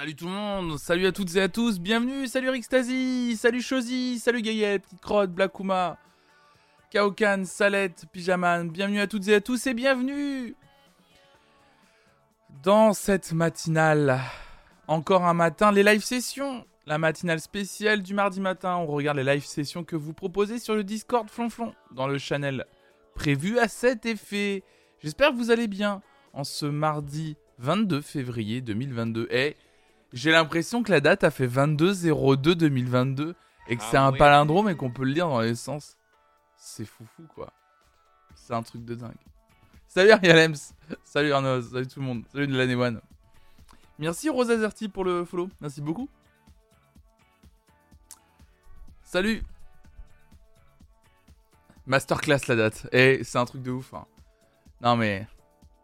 Salut tout le monde, salut à toutes et à tous, bienvenue, salut Rixtasy, salut Chosy, salut Gaël, Petite Crotte, Blackuma, Kaokan, Salette, Pyjaman, bienvenue à toutes et à tous et bienvenue dans cette matinale. Encore un matin, les live sessions, la matinale spéciale du mardi matin, on regarde les live sessions que vous proposez sur le Discord Flonflon, dans le channel prévu à cet effet. J'espère que vous allez bien en ce mardi 22 février 2022. Et j'ai l'impression que la date a fait 22-02-2022 et que Ah c'est un oui. palindrome et qu'on peut le lire dans les sens. C'est foufou quoi. C'est un truc de dingue. Salut Arialems, salut Arnaud, salut tout le monde, salut de l'année one. Merci Rosa Zerti pour le follow, merci beaucoup. Salut. Masterclass la date. Et c'est un truc de ouf. hein. Non mais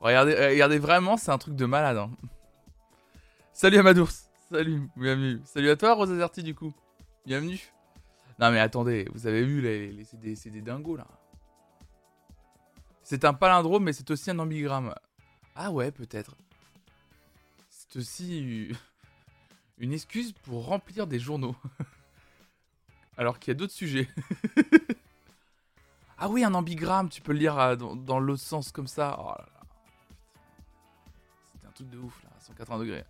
regardez, euh, regardez vraiment, c'est un truc de malade. hein. Salut Amadours, salut, bienvenue. Salut à toi Rosa Zerti du coup. Bienvenue. Non mais attendez, vous avez vu les, c'est des, dingos là. C'est un palindrome mais c'est aussi un ambigramme. Ah ouais peut-être. C'est aussi une excuse pour remplir des journaux. Alors qu'il y a d'autres sujets. ah oui un ambigramme, tu peux le lire euh, dans, l'autre sens comme ça. Oh. C'était un truc de ouf là, à 180 degrés.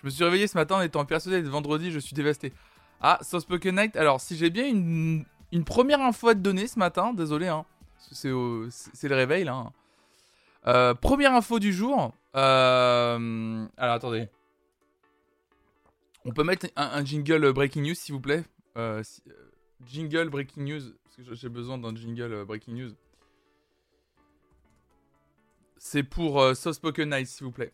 Je me suis réveillé ce matin en étant persuadé d'être vendredi, je suis dévasté. Ah, Soft Spoken Night, alors si j'ai bien une, première info à te donner ce matin, désolé, hein, c'est, le réveil là. hein. Euh, première info du jour. euh, alors attendez. On peut mettre un, jingle breaking news s'il vous plaît? Euh, Jingle breaking news, parce que j'ai besoin d'un jingle breaking news. C'est pour Soft Spoken Night s'il vous plaît.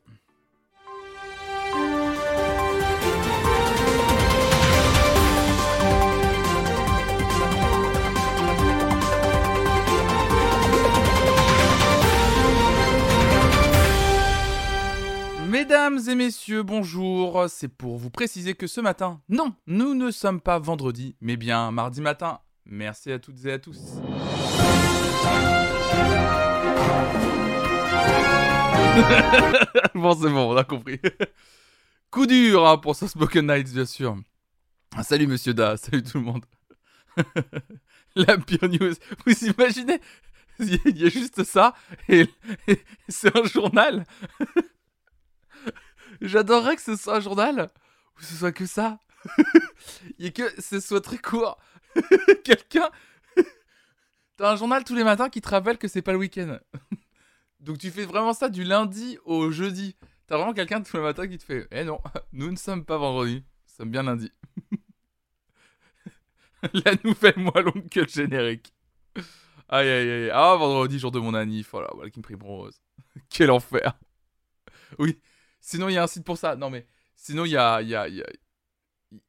Mesdames et messieurs, bonjour. C'est pour vous préciser que ce matin, non, nous ne sommes pas vendredi, mais bien mardi matin. Merci à toutes et à tous. bon, c'est bon, on a compris. Coup dur hein, pour ce Spoken Nights, bien sûr. Ah, Salut Monsieur Da, salut tout le monde. La pire news. Vous imaginez Il y a juste ça et, et c'est un journal. J'adorerais que ce soit un journal où ce soit que ça. Et que ce soit très court. Quelqu'un. T'as un journal tous les matins qui te rappelle que c'est pas le week-end. Donc tu fais vraiment ça du lundi au jeudi. T'as vraiment quelqu'un tous les matins qui te fait Eh non, nous ne sommes pas vendredi, nous sommes bien lundi. La nouvelle moins longue que le générique. Aïe aïe aïe. Ah, vendredi, jour de mon anniv. Voilà, voilà qui me prime rose. Quel enfer. Oui, Sinon, il y a un site pour ça. Non, mais sinon, il y a, y a, y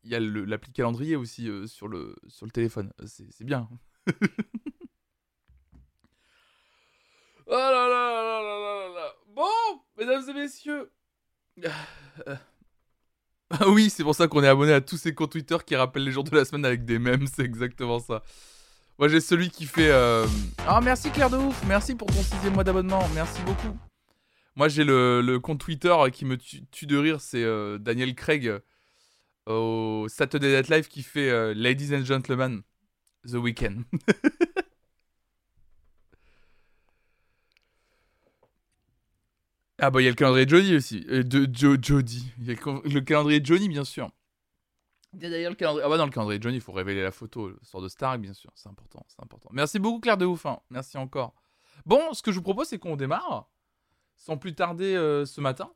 y a l'appli calendrier aussi euh, sur, le, sur le téléphone. Euh, C'est bien. oh là là là là là là. Bon, mesdames et messieurs. Euh, Ah oui, c'est pour ça qu'on est abonné à tous ces comptes Twitter qui rappellent les jours de la semaine avec des mèmes. C'est exactement ça. Moi, j'ai celui qui fait. euh, Ah, merci Claire de ouf. Merci pour ton sixième mois d'abonnement. Merci beaucoup. Moi, j'ai le, compte Twitter qui me tue, de rire, c'est euh, Daniel Craig euh, au Saturday Night Live qui fait euh, Ladies and Gentlemen, The Weeknd. ah bah il y a le calendrier de Jody aussi, de Jo- Jody. Y a le, cal- le calendrier de Johnny bien sûr. Il y a d'ailleurs le calendrier. Ah bah dans le calendrier de Johnny, il faut révéler la photo, sort de Stark bien sûr, c'est important, c'est important. Merci beaucoup Claire de ouf, hein. merci encore. Bon, ce que je vous propose c'est qu'on démarre sans plus tarder euh, ce matin.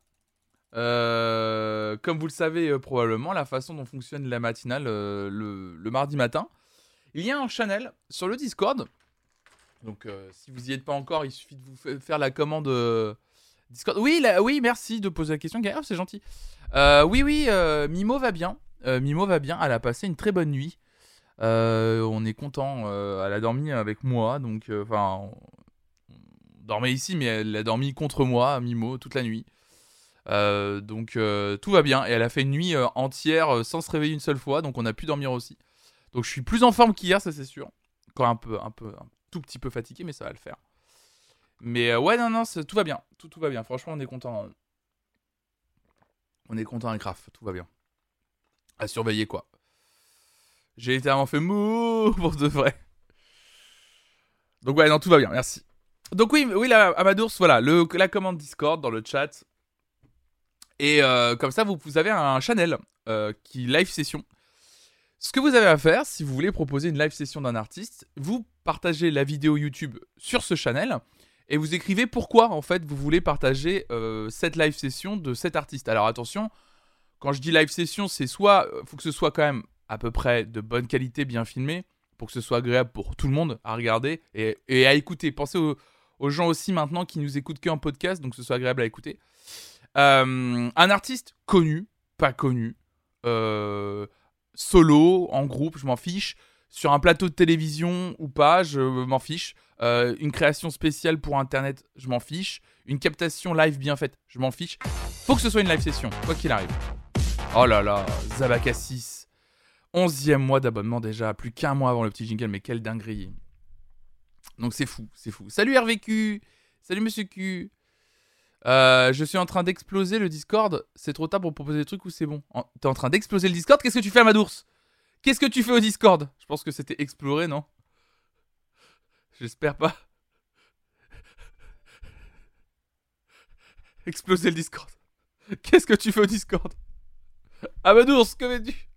Euh, comme vous le savez euh, probablement, la façon dont fonctionne la matinale le, mardi matin, il y a un channel sur le Discord. Donc si vous n'y êtes pas encore, il suffit de vous fa- faire la commande Discord. Oui, oui, merci de poser la question. Gaël. Oh, c'est gentil. Oui, oui, Mimo va bien. Mimo va bien. Elle a passé une très bonne nuit. On est content. elle a dormi avec moi, donc enfin, dormait ici, mais elle a dormi contre moi, Mimo, toute la nuit. Euh, donc euh, tout va bien et elle a fait une nuit euh, entière sans se réveiller une seule fois, donc on a pu dormir aussi. Donc je suis plus en forme qu'hier, ça c'est sûr. Encore un peu, un peu, un tout petit peu fatigué, mais ça va le faire. Mais ouais, non, non, tout va bien, tout, tout va bien. Franchement, on est content. On est content avec Raph, tout va bien. À surveiller quoi. J'ai littéralement fait mou pour de vrai. Donc ouais, non, tout va bien, merci. Donc oui, oui, Amadours, voilà, la commande Discord dans le chat. Et euh, comme ça, vous, avez un channel euh, qui live session. Ce que vous avez à faire, si vous voulez proposer une live session d'un artiste, vous partagez la vidéo YouTube sur ce channel et vous écrivez pourquoi en fait vous voulez partager euh, cette live session de cet artiste. Alors attention, quand je dis live session, c'est soit faut que ce soit quand même à peu près de bonne qualité, bien filmé, pour que ce soit agréable pour tout le monde à regarder et, à écouter. Pensez aux, gens aussi maintenant qui nous écoutent qu'en podcast, donc ce soit agréable à écouter. Euh, un artiste connu, pas connu, euh, solo, en groupe, je m'en fiche. Sur un plateau de télévision ou pas, je m'en fiche. Euh, une création spéciale pour Internet, je m'en fiche. Une captation live bien faite, je m'en fiche. Faut que ce soit une live session, quoi qu'il arrive. Oh là là, Zabakassis. 11e mois d'abonnement déjà, plus qu'un mois avant le petit jingle, mais quelle dinguerie. Donc c'est fou, c'est fou. Salut RVQ Salut Monsieur Q euh, Je suis en train d'exploser le Discord. C'est trop tard pour proposer des trucs ou c'est bon T'es en train d'exploser le Discord? Qu'est-ce que tu fais, Madours Qu'est-ce que tu fais au Discord? Je pense que c'était explorer, non? J'espère pas. Exploser le Discord. Qu'est-ce que tu fais au Discord? Amadours, que fais-tu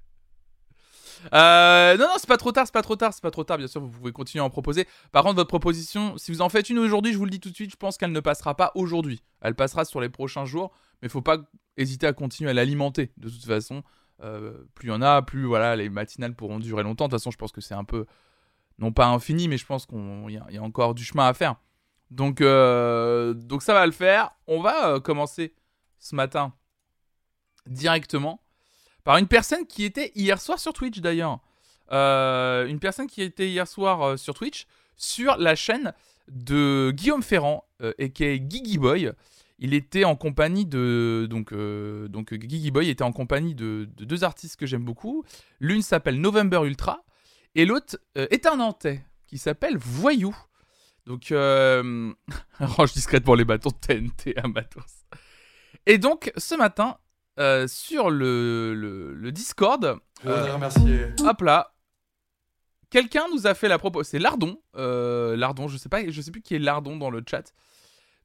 euh, non, non, c'est pas trop tard, c'est pas trop tard, c'est pas trop tard. Bien sûr, vous pouvez continuer à en proposer. Par contre, votre proposition, si vous en faites une aujourd'hui, je vous le dis tout de suite, je pense qu'elle ne passera pas aujourd'hui. Elle passera sur les prochains jours, mais faut pas hésiter à continuer à l'alimenter. De toute façon, euh, plus il y en a, plus voilà, les matinales pourront durer longtemps. De toute façon, je pense que c'est un peu, non pas infini, mais je pense qu'il y, a encore du chemin à faire. Donc, euh, donc ça va le faire. On va commencer ce matin directement par une personne qui était hier soir sur Twitch d'ailleurs. Euh, une personne qui était hier soir euh, sur Twitch sur la chaîne de Guillaume Ferrand, et qui est Gigi Boy. Il était en compagnie de donc euh, donc Gigi Boy était en compagnie de, deux artistes que j'aime beaucoup. L'une s'appelle November Ultra et l'autre est un Nantais qui s'appelle Voyou. Donc range discrètement les bâtons de TNT à Matos. Et donc ce matin, euh, sur le, le, Discord. Euh, remercier. Hop là. Quelqu'un nous a fait la proposition. C'est Lardon. Euh, Lardon, je sais pas, je sais plus qui est Lardon dans le chat.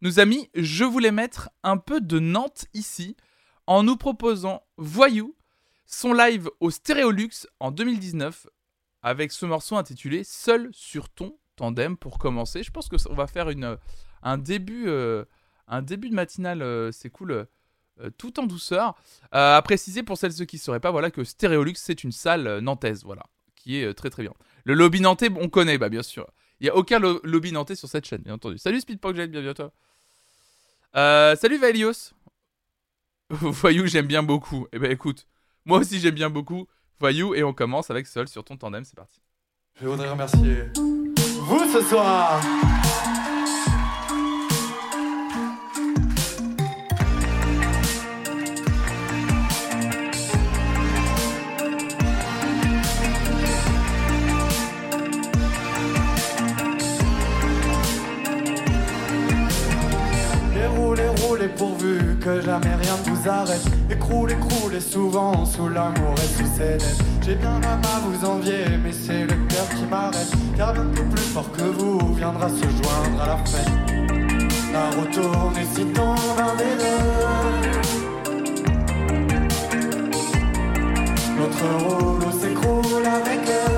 Nous a mis Je voulais mettre un peu de Nantes ici en nous proposant Voyou, son live au Stéréolux en 2019 avec ce morceau intitulé Seul sur ton tandem pour commencer. Je pense que on va faire une, un début, un début de matinale. c'est cool tout en douceur. Euh, à préciser pour celles ceux qui ne sauraient pas, voilà que Stéréolux c'est une salle euh, nantaise, voilà, qui est très très bien. Le lobby nantais, on connaît, bah bien sûr. Il y a aucun lobby nantais sur cette chaîne, bien entendu. Salut Speedpogjet, bien bientôt. salut Valios. Voyou, j'aime bien beaucoup. Eh ben écoute, moi aussi j'aime bien beaucoup. Voyou, et on commence avec Seul sur ton tandem, c'est parti. Je voudrais remercier vous ce soir. Jamais rien ne vous arrête. Écroule, écroule, et souvent sous l'amour et sous ses dettes. J'ai bien même à vous envier, mais c'est le cœur qui m'arrête. Car bien plus fort que vous viendra se joindre à la fête. La retourne et si tombe un des deux. Notre rouleau s'écroule avec eux.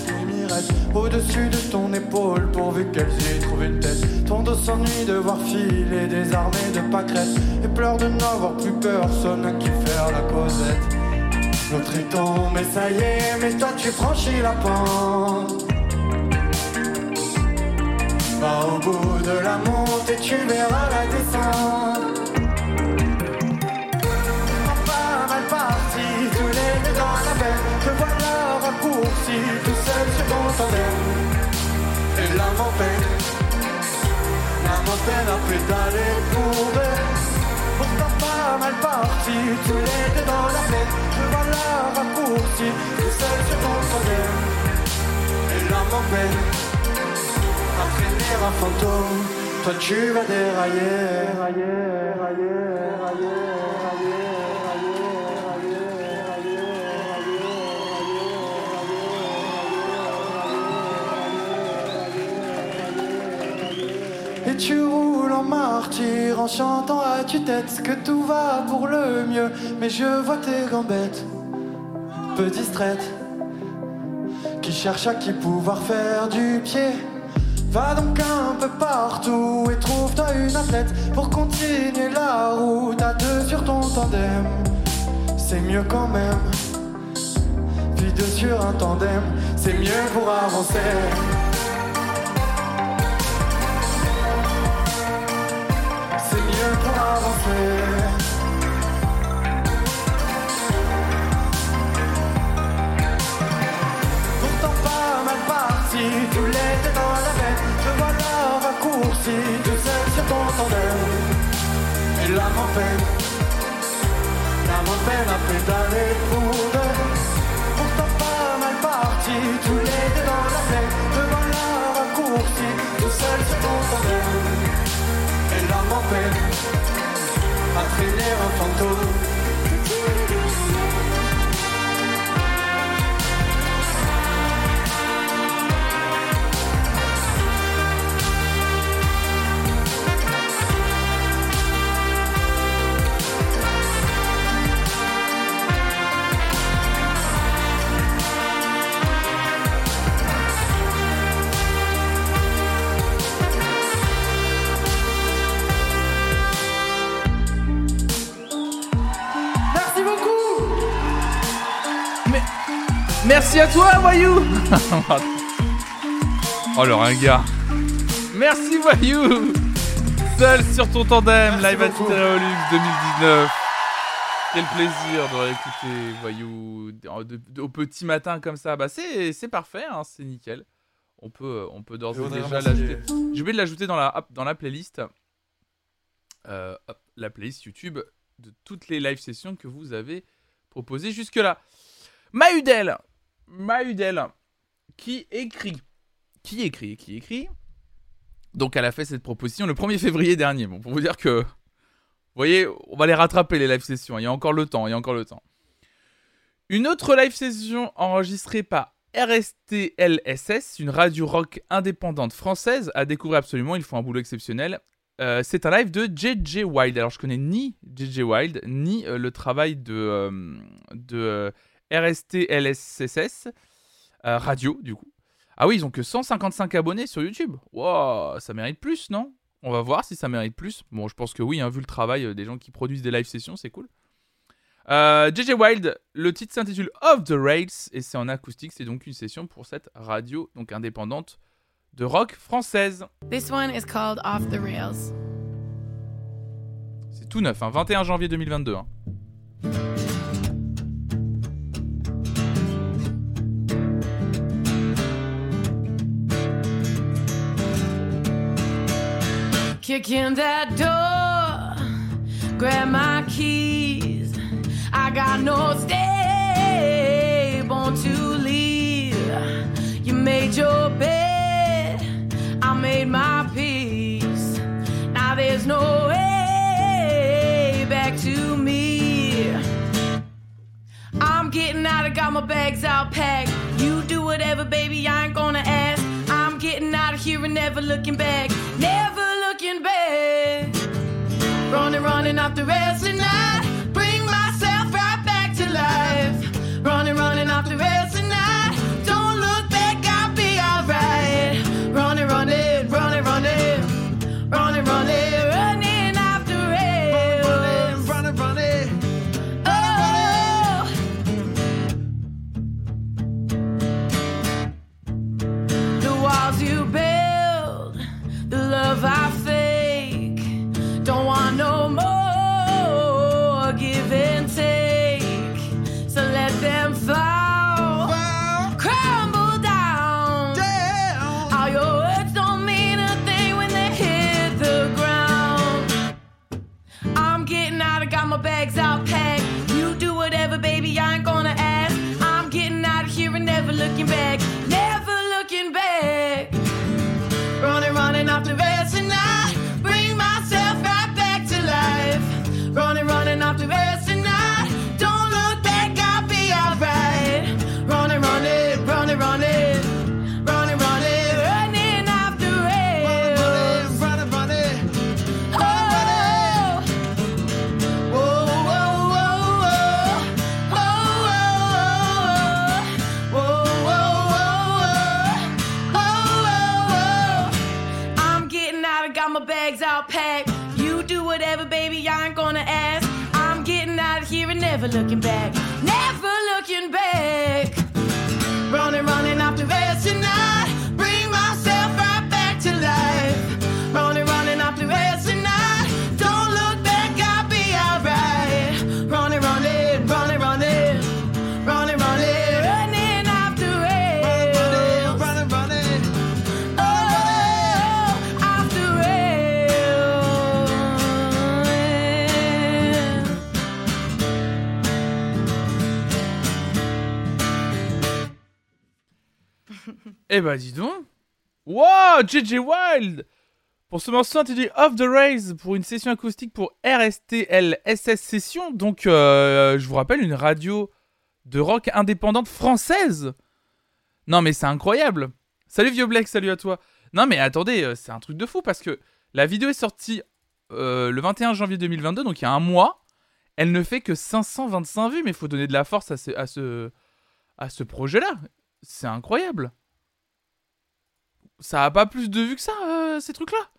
Au-dessus de ton épaule pourvu qu'elles y trouvent une tête. Ton dos s'ennuie de voir filer des armées de pâquerettes. Et pleure de n'avoir plus personne à qui faire la causette. L'autre est mais ça y est, mais toi tu franchis la pente. Va au bout de la montée, tu verras la descente. Te voilà raccourci, tout seul sur ton tandem. Et la m'empêche, la m'empêche à pédaler pour eux. Pourtant pas mal parti, tous les dans la veine. Te voilà raccourci, tout seul sur ton tandem. Et la m'empêche à traîner un fantôme. Toi tu vas dérailler, railler, railler, railler, tu roules en martyr en chantant à tue-tête que tout va pour le mieux. Mais je vois tes gambettes, peu distraites, qui cherchent à qui pouvoir faire du pied. Va donc un peu partout et trouve-toi une athlète pour continuer la route à deux sur ton tandem. C'est mieux quand même. Puis deux sur un tandem, c'est mieux pour avancer. Pourtant pas mal parti, les deux dans la veine. Te voilà raccourci, tout seul sur ton tandem. Et la m'empêche, la m'empêche à pédaler pour deux. Pourtant pas mal parti, les deux dans la veine. Te voilà raccourci, tout seul sur ton tandem. Et la m'empêche à traîner un fantôme. Merci à toi, voyou Oh le ringard. Merci, voyou Seul sur ton tandem, Merci live à. Stéréolux 2019. Quel plaisir de réécouter Voyou de- de- de- au petit matin comme ça. Bah c'est c'est parfait, hein, c'est nickel. On peut, on peut d'ores et déjà l'ajouter. J'ai oublié de l'ajouter dans la, hop, dans la playlist. Euh, hop, la playlist YouTube de toutes les live sessions que vous avez proposées jusque-là. Mahudel Mahudel qui écrit. Qui écrit Qui écrit Donc elle a fait cette proposition le 1er février dernier. Bon, pour vous dire que. Vous voyez, on va les rattraper les live sessions. Il y a encore le temps, il y a encore le temps. Une autre live session enregistrée par RSTLSS, une radio rock indépendante française, à découvrir absolument. Ils font un boulot exceptionnel. Euh, c'est un live de JJ Wild. Alors je connais ni JJ Wild ni euh, le travail de, euh, de euh, RSTLSS euh, radio du coup. Ah oui, ils ont que 155 abonnés sur YouTube. Wow, ça mérite plus, non? On va voir si ça mérite plus. Bon, je pense que oui, hein, vu le travail euh, des gens qui produisent des live sessions, c'est cool. Euh, JJ Wild, le titre s'intitule Off the Rails et c'est en acoustique. C'est donc une session pour cette radio donc indépendante de rock française. This one is called Off the Rails. C'est tout neuf, hein, 21 janvier 2022. hein. Kick in that door, grab my keys. I got no stable to leave. You made your bed, I made my peace. Now there's no way back to me. I'm getting out, I got my bags out packed. You do whatever, baby, I ain't gonna ask. I'm getting out of here and never looking back, never. Running, running off the rails tonight. Looking back. Eh bah dis donc. Wow, JJ Wild Pour ce morceau intitulé Off the Rails, pour une session acoustique pour RSTL SS Session, donc euh, je vous rappelle une radio de rock indépendante française. Non mais c'est incroyable. Salut Vieux Black, salut à toi. Non mais attendez, euh, c'est un truc de fou parce que la vidéo est sortie euh, le 21 janvier 2022, donc il y a un mois. Elle ne fait que 525 vues, mais il faut donner de la force à ce, à ce, à ce projet-là. C'est incroyable. Ça a pas plus de vues que ça, euh, ces trucs-là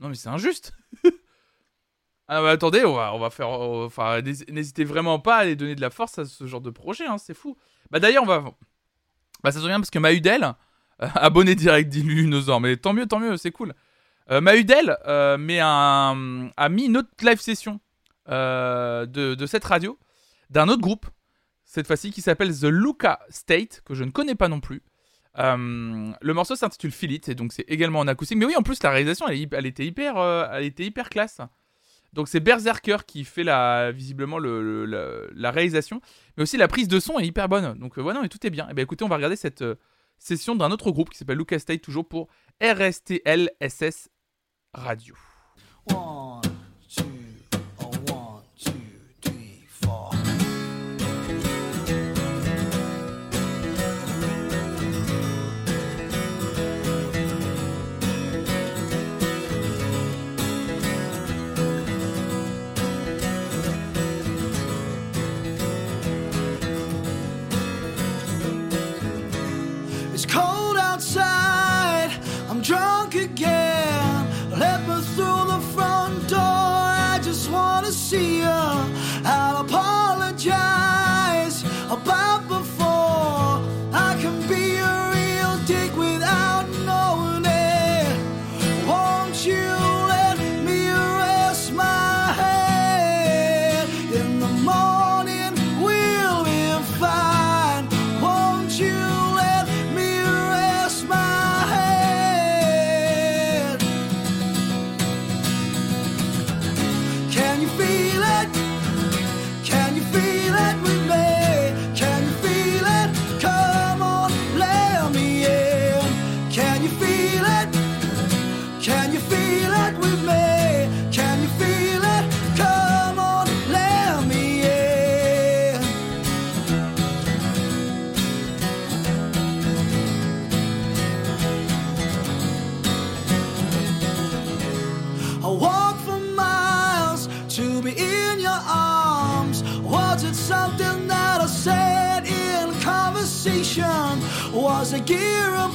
Non mais c'est injuste. ah bah attendez, on va, faire... n'hésitez vraiment pas à aller donner de la force à ce genre de projet, hein, c'est fou. Bah d'ailleurs, on va... Bah ça se bien parce que Mahudel, euh, abonné direct d'Illuminozor, mais tant mieux, tant mieux, c'est cool. Euh, Mahudel euh, met un, a mis une autre live session de, de cette radio, d'un autre groupe, cette fois-ci qui s'appelle The Luca State, que je ne connais pas non plus. Euh, le morceau s'intitule Feel It, et donc c'est également en acoustique. Mais oui, en plus, la réalisation, elle, était, hyper, euh, elle était hyper classe. Donc c'est Berserker qui fait visiblement le, le- le- la réalisation, mais aussi la prise de son est hyper bonne. Donc euh, non, et tout est bien. Et ben écoutez, on va regarder cette euh, session d'un autre groupe qui s'appelle Lucas State, toujours pour RSTL SS Radio. was a year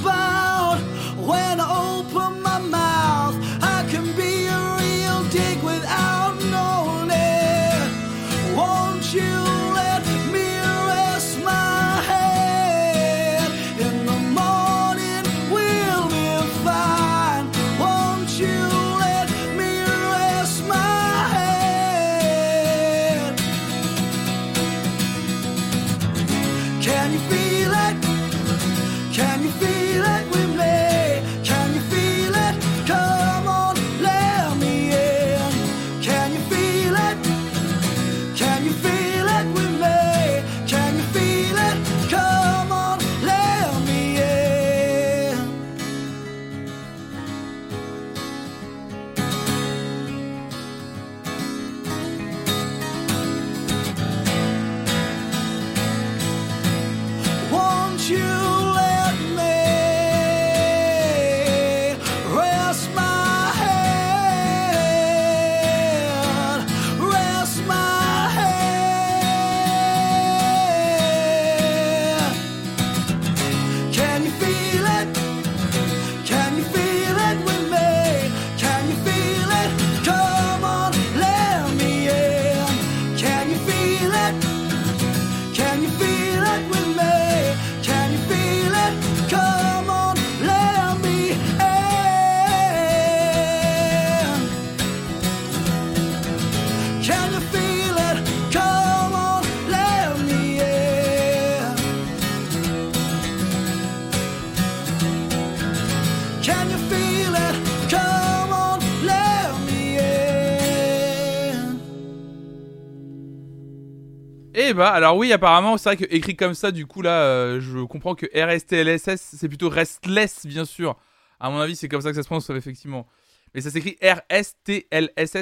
Eh bah, alors oui, apparemment, c'est vrai que écrit comme ça, du coup, là, euh, je comprends que RSTLSS, c'est plutôt restless, bien sûr. À mon avis, c'est comme ça que ça se prononce, effectivement. Mais ça s'écrit rstlss.com.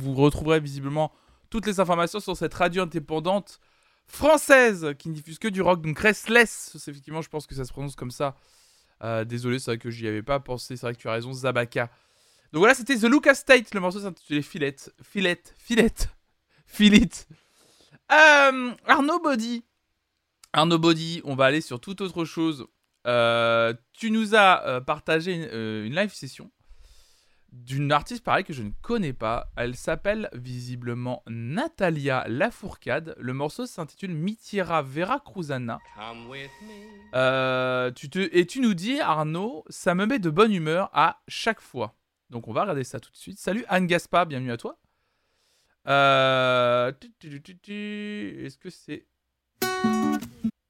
Vous retrouverez visiblement toutes les informations sur cette radio indépendante française qui ne diffuse que du rock. Donc restless, effectivement, je pense que ça se prononce comme ça. Euh, désolé, c'est vrai que j'y avais pas pensé. C'est vrai que tu as raison, Zabaka. Donc voilà, c'était The Lucas State. Le morceau s'intitulait Filet. Filet. Filet. Filet. Euh, Arnaud Body. Arnaud Body, on va aller sur toute autre chose. Euh, tu nous as euh, partagé une, euh, une live session d'une artiste pareil que je ne connais pas. Elle s'appelle visiblement Natalia Lafourcade. Le morceau s'intitule Mitiera Veracruzana. Euh, tu te, et tu nous dis, Arnaud, ça me met de bonne humeur à chaque fois. Donc on va regarder ça tout de suite. Salut Anne Gaspa, bienvenue à toi. Euh, Est-ce que c'est...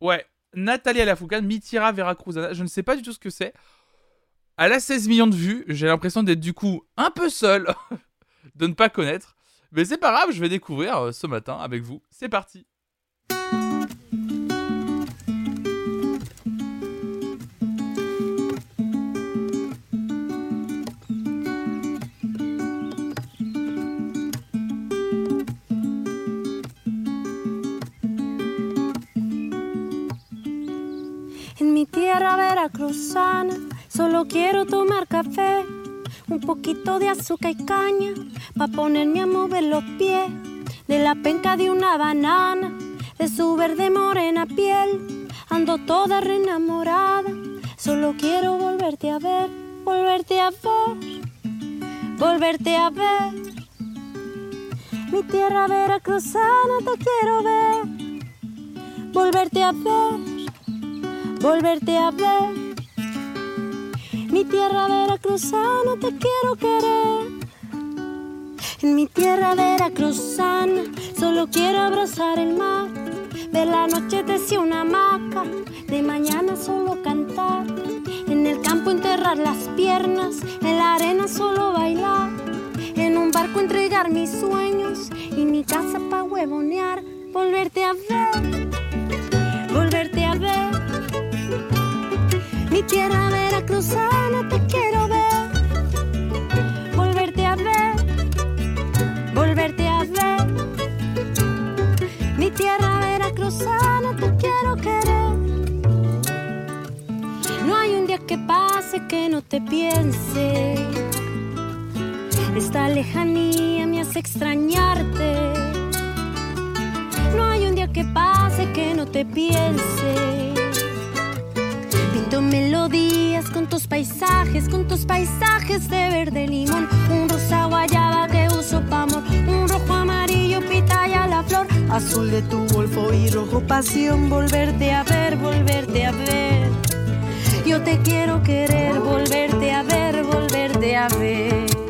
Ouais, Natalia Lafourcade, Mitiera Veracruzana. Je ne sais pas du tout ce que c'est. Elle a 16 millions de vues. J'ai l'impression d'être du coup un peu seul de ne pas connaître. Mais c'est pas grave, je vais découvrir euh, ce matin avec vous. C'est parti. Tierra veracruzana. Solo quiero tomar café, un poquito de azúcar y caña, pa' ponerme a mover los pies, de la penca de una banana, de su verde morena piel, ando toda reenamorada, solo quiero volverte a ver, volverte a ver, volverte a ver. Mi tierra veracruzana te quiero ver, volverte a ver volverte a ver. Mi tierra veracruzana te quiero querer. En mi tierra veracruzana solo quiero abrazar el mar. De la noche desde una hamaca, de mañana solo cantar. En el campo enterrar las piernas, en la arena solo bailar. En un barco entregar mis sueños y mi casa pa' huevonear. Volverte a ver, volverte a ver. Mi tierra veracruzana te quiero ver, volverte a ver, volverte a ver. Mi tierra veracruzana te quiero querer. No hay un día que pase que no te piense. Esta lejanía me hace extrañarte. No hay un día que pase que no te piense. Pinto melodías con tus paisajes, con tus paisajes de verde limón. Un rosa guayaba que uso pa' amor. Un rojo amarillo pitaya la flor. Azul de tu golfo y rojo pasión. Volverte a ver, volverte a ver. Yo te quiero querer, volverte a ver, volverte a ver.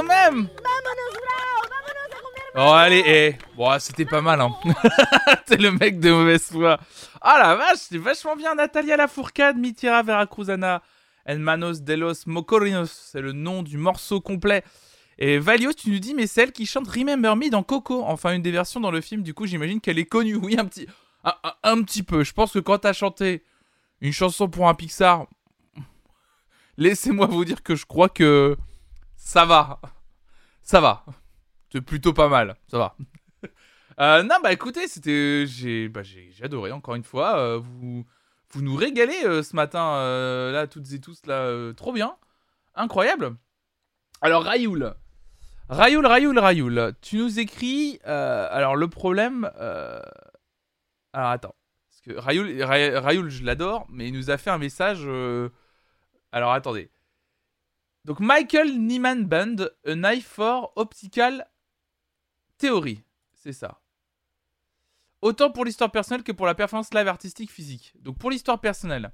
Quand même Oh allez, eh. Bon, ah, c'était pas mal, hein. T'es le mec de mauvaise foi. Ah la vache, c'est vachement bien. Natalia Lafourcade, Mitira Veracruzana, El Manos de los Mocorinos. C'est le nom du morceau complet. Et Valio, tu nous dis, mais celle qui chante Remember Me dans Coco. Enfin, une des versions dans le film, du coup, j'imagine qu'elle est connue. Oui, un petit, un, un- un petit peu. Je pense que quand t'as chanté une chanson pour un Pixar, laissez-moi vous dire que je crois que ça va. Ça va. C'est plutôt pas mal. Ça va. Euh, non, bah écoutez, c'était. J'ai bah, j'ai adoré, encore une fois. Euh, vous, vous nous régalez euh, ce matin, là, toutes et tous, là. trop bien. Incroyable. Alors, Rayoul. Rayoul, Rayoul, Rayoul. Tu nous écris. alors, le problème. Alors, attends. Parce que Rayoul, Ray- Rayoul, je l'adore, mais il nous a fait un message. Alors, attendez. Donc, Michael Nyman Band, A Knife for Optical Theory. C'est ça. Autant pour l'histoire personnelle que pour la performance live artistique physique. Donc, pour l'histoire personnelle.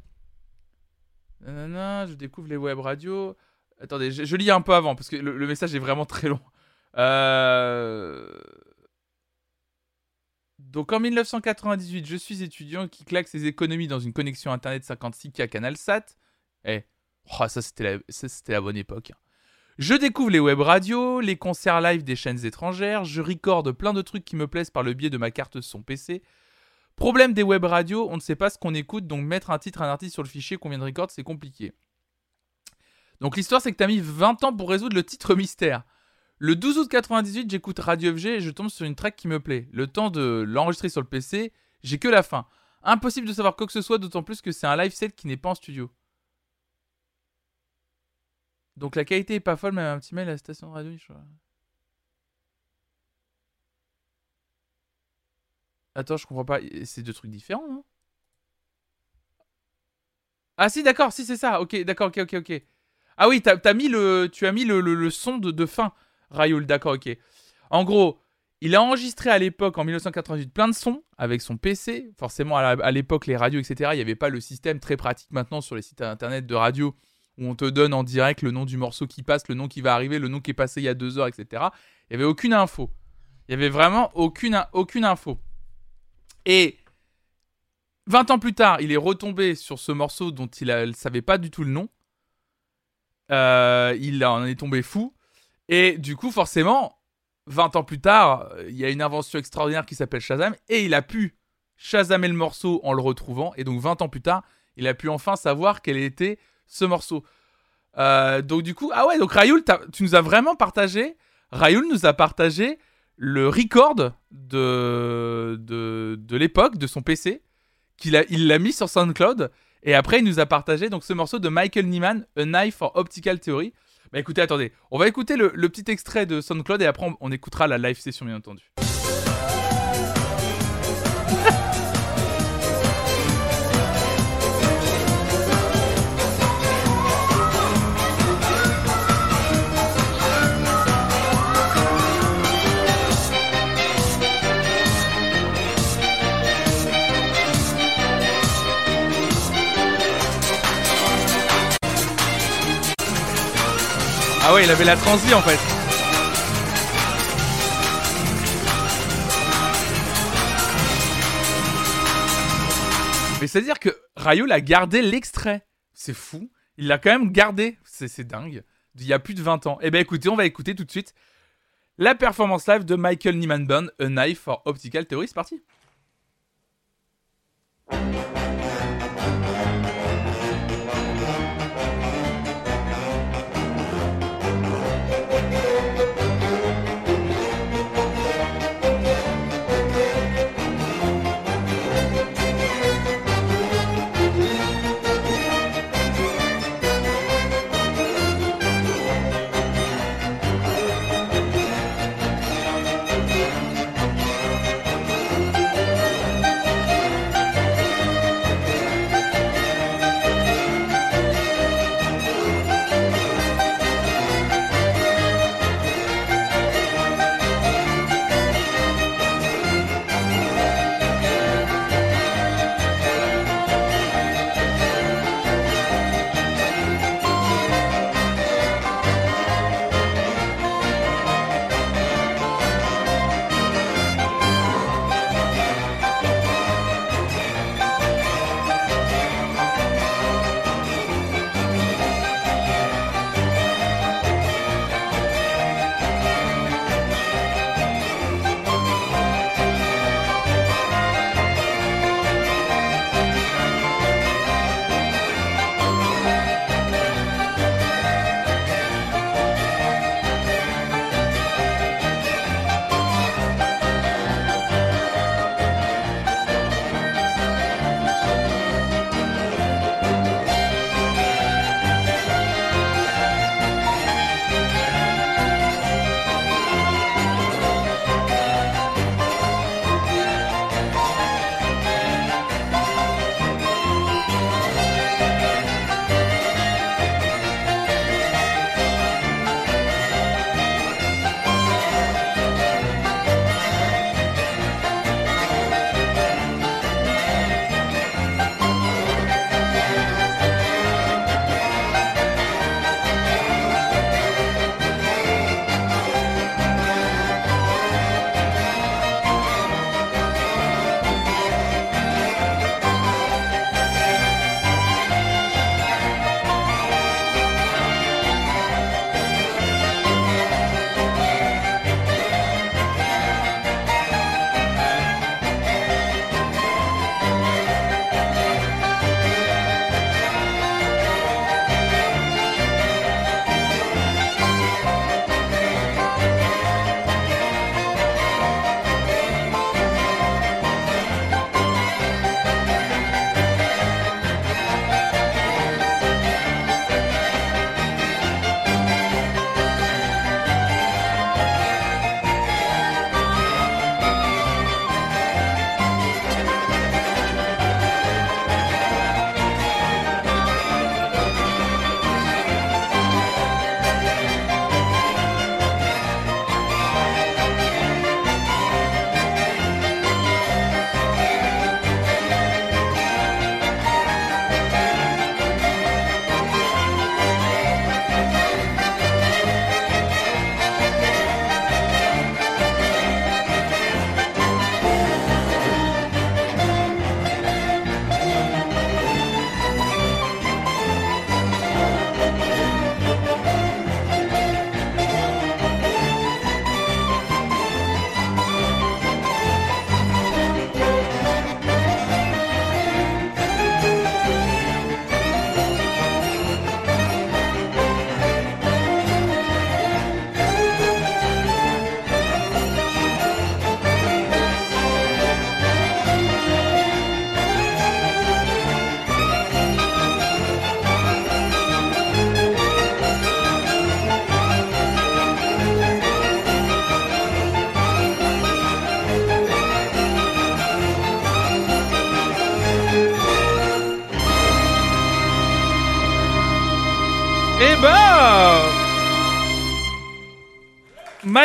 Je découvre les web radios. Attendez, je, lis un peu avant parce que le, le message est vraiment très long. Euh... Donc en 1998, je suis étudiant qui claque ses économies dans une connexion internet 56K CanalSat. Eh, oh, ça c'était la, bonne époque. Je découvre les web radios, les concerts live des chaînes étrangères, je recorde plein de trucs qui me plaisent par le biais de ma carte son PC. Problème des web radios, on ne sait pas ce qu'on écoute, donc mettre un titre, un artiste sur le fichier qu'on vient de record, c'est compliqué. Donc l'histoire, c'est que t'as mis 20 ans pour résoudre le titre mystère. Le 12 août 98, j'écoute Radio FG et je tombe sur une track qui me plaît. Le temps de l'enregistrer sur le PC, j'ai que la fin. Impossible de savoir quoi que ce soit, d'autant plus que c'est un live set qui n'est pas en studio. Donc la qualité est pas folle, même un petit mail à la station de radio. je crois. Attends, je comprends pas. C'est deux trucs différents, non? Ah si, d'accord, si c'est ça. Ok, d'accord, ok, ok, ok. Ah oui, t'as, mis le, tu as mis le, son de, de fin, Rayoul, d'accord, ok. En gros, il a enregistré à l'époque, en 1988, plein de sons avec son PC. Forcément, à l'époque, les radios, etc., il n'y avait pas le système très pratique maintenant sur les sites internet de radio où on te donne en direct le nom du morceau qui passe, le nom qui va arriver, le nom qui est passé il y a deux heures, etc. Il n'y avait aucune info. Il n'y avait vraiment aucune, aucune info. Et 20 ans plus tard, il est retombé sur ce morceau dont il ne savait pas du tout le nom. Euh, il en est tombé fou. Et du coup, forcément, 20 ans plus tard, il y a une invention extraordinaire qui s'appelle Shazam. Et il a pu Shazamer le morceau en le retrouvant. Et donc, 20 ans plus tard, il a pu enfin savoir quel était ce morceau. Euh, donc, du coup, ah ouais, donc Rayoul, tu nous as vraiment partagé. Rayoul nous a partagé le record de, de, de l'époque, de son PC. qu'il a, il l'a mis sur SoundCloud. Et après, il nous a partagé donc ce morceau de Michael Nyman, A Knife for Optical Theory. Bah écoutez, attendez, on va écouter le, petit extrait de SoundCloud et après on écoutera la live session bien entendu. Ah ouais, il avait la transi en fait. Mais c'est-à-dire que Rayoul a gardé l'extrait. C'est fou. Il l'a quand même gardé. C'est dingue. Il y a plus de 20 ans. Eh ben écoutez, on va écouter tout de suite la performance live de Michael Nyman Bond, A Knife for Optical Theory. C'est parti.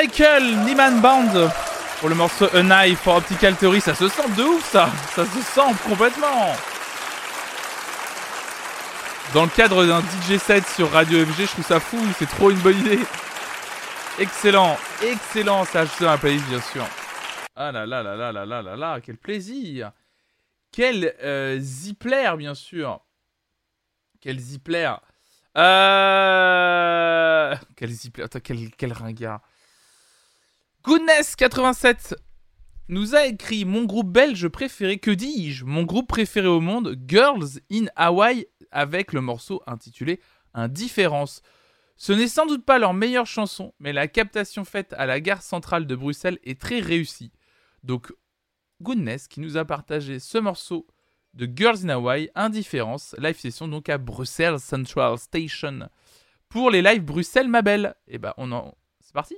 Michael Nyman Band pour le morceau An Eye for Optical Theory, ça se sent de ouf ça. Ça se sent complètement. Dans le cadre d'un DJ set sur Radio FG, je trouve ça fou, c'est trop une bonne idée. Excellent, excellent, ça je dans la playlist bien sûr. Ah là là là là là là là là, quel plaisir. Quel euh, Zipler bien sûr. Quel Zipler euh... Quel Zipler Attends, quel, quel ringard Goodness87 nous a écrit Mon groupe belge préféré, que dis-je Mon groupe préféré au monde, Girls in Hawaii, avec le morceau intitulé Indifférence. Ce n'est sans doute pas leur meilleure chanson, mais la captation faite à la gare centrale de Bruxelles est très réussie. Donc, Goodness qui nous a partagé ce morceau de Girls in Hawaii, Indifférence, live session donc à Bruxelles Central Station. Pour les lives Bruxelles, ma belle. Et eh bah, ben, on en. C'est parti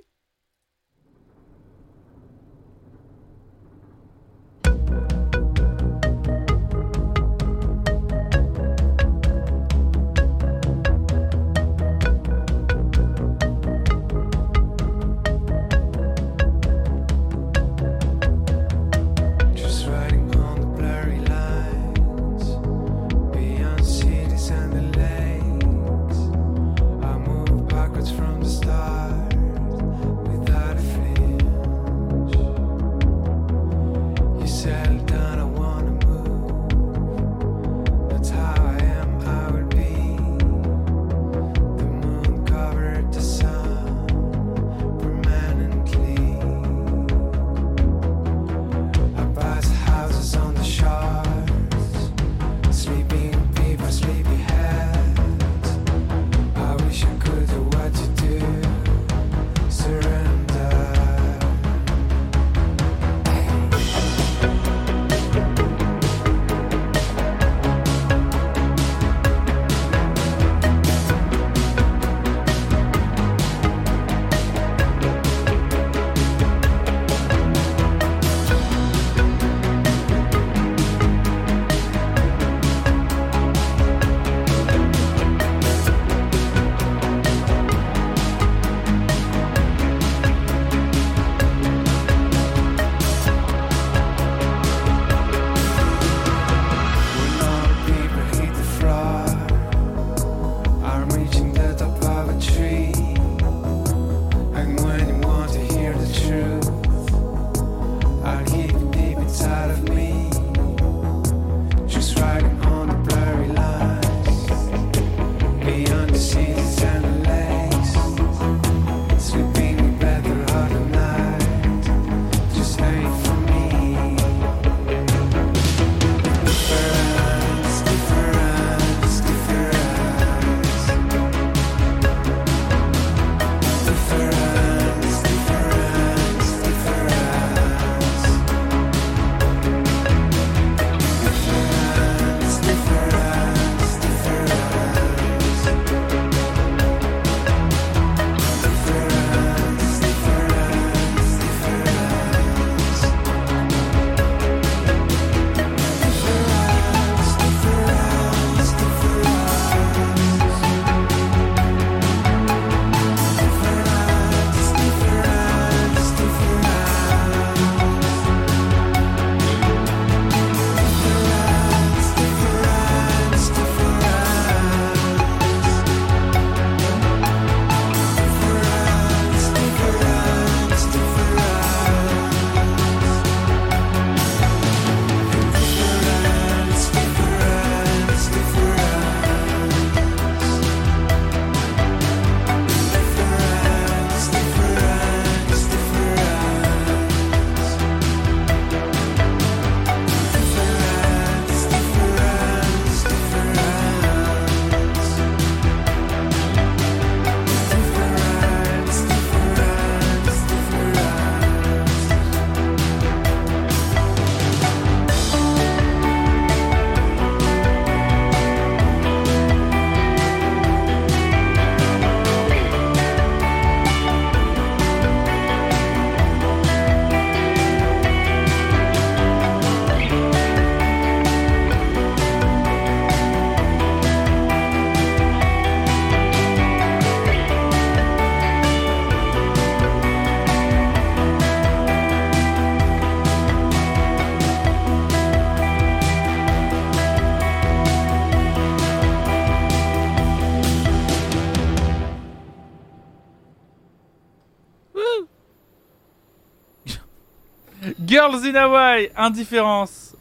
Indifférence.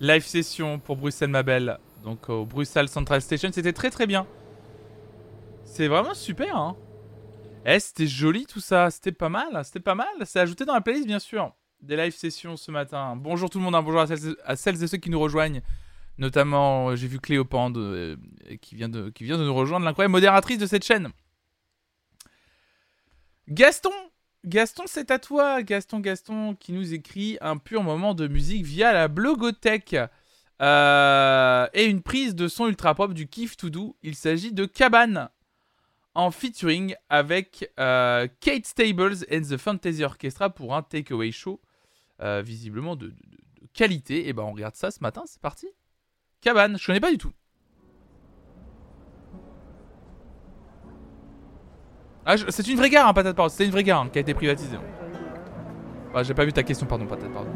Live session pour Bruxelles, ma belle. Donc au Bruxelles Central Station, c'était très très bien. C'est vraiment super, hein. Eh, c'était joli tout ça, c'était pas mal, c'était pas mal. C'est ajouté dans la playlist, bien sûr. Des live sessions ce matin. Bonjour tout le monde, hein. bonjour à celles, et ceux qui nous rejoignent. Notamment, j'ai vu Cléopande euh, qui, vient de, qui vient de nous rejoindre, l'incroyable modératrice de cette chaîne. Gaston Gaston, c'est à toi, Gaston Gaston, qui nous écrit un pur moment de musique via la blogothèque. Euh, et une prise de son ultra pop du Kiff To Do. Il s'agit de Cabane en featuring avec euh, Kate Stables and the Fantasy Orchestra pour un takeaway show euh, visiblement de, qualité. Et ben on regarde ça ce matin, c'est parti. Cabane, je connais pas du tout. Ah, c'est une vraie gare, hein, patate pardon. C'est une vraie gare hein, qui a été privatisée. Ah, j'ai pas vu ta question, pardon, patate pardon.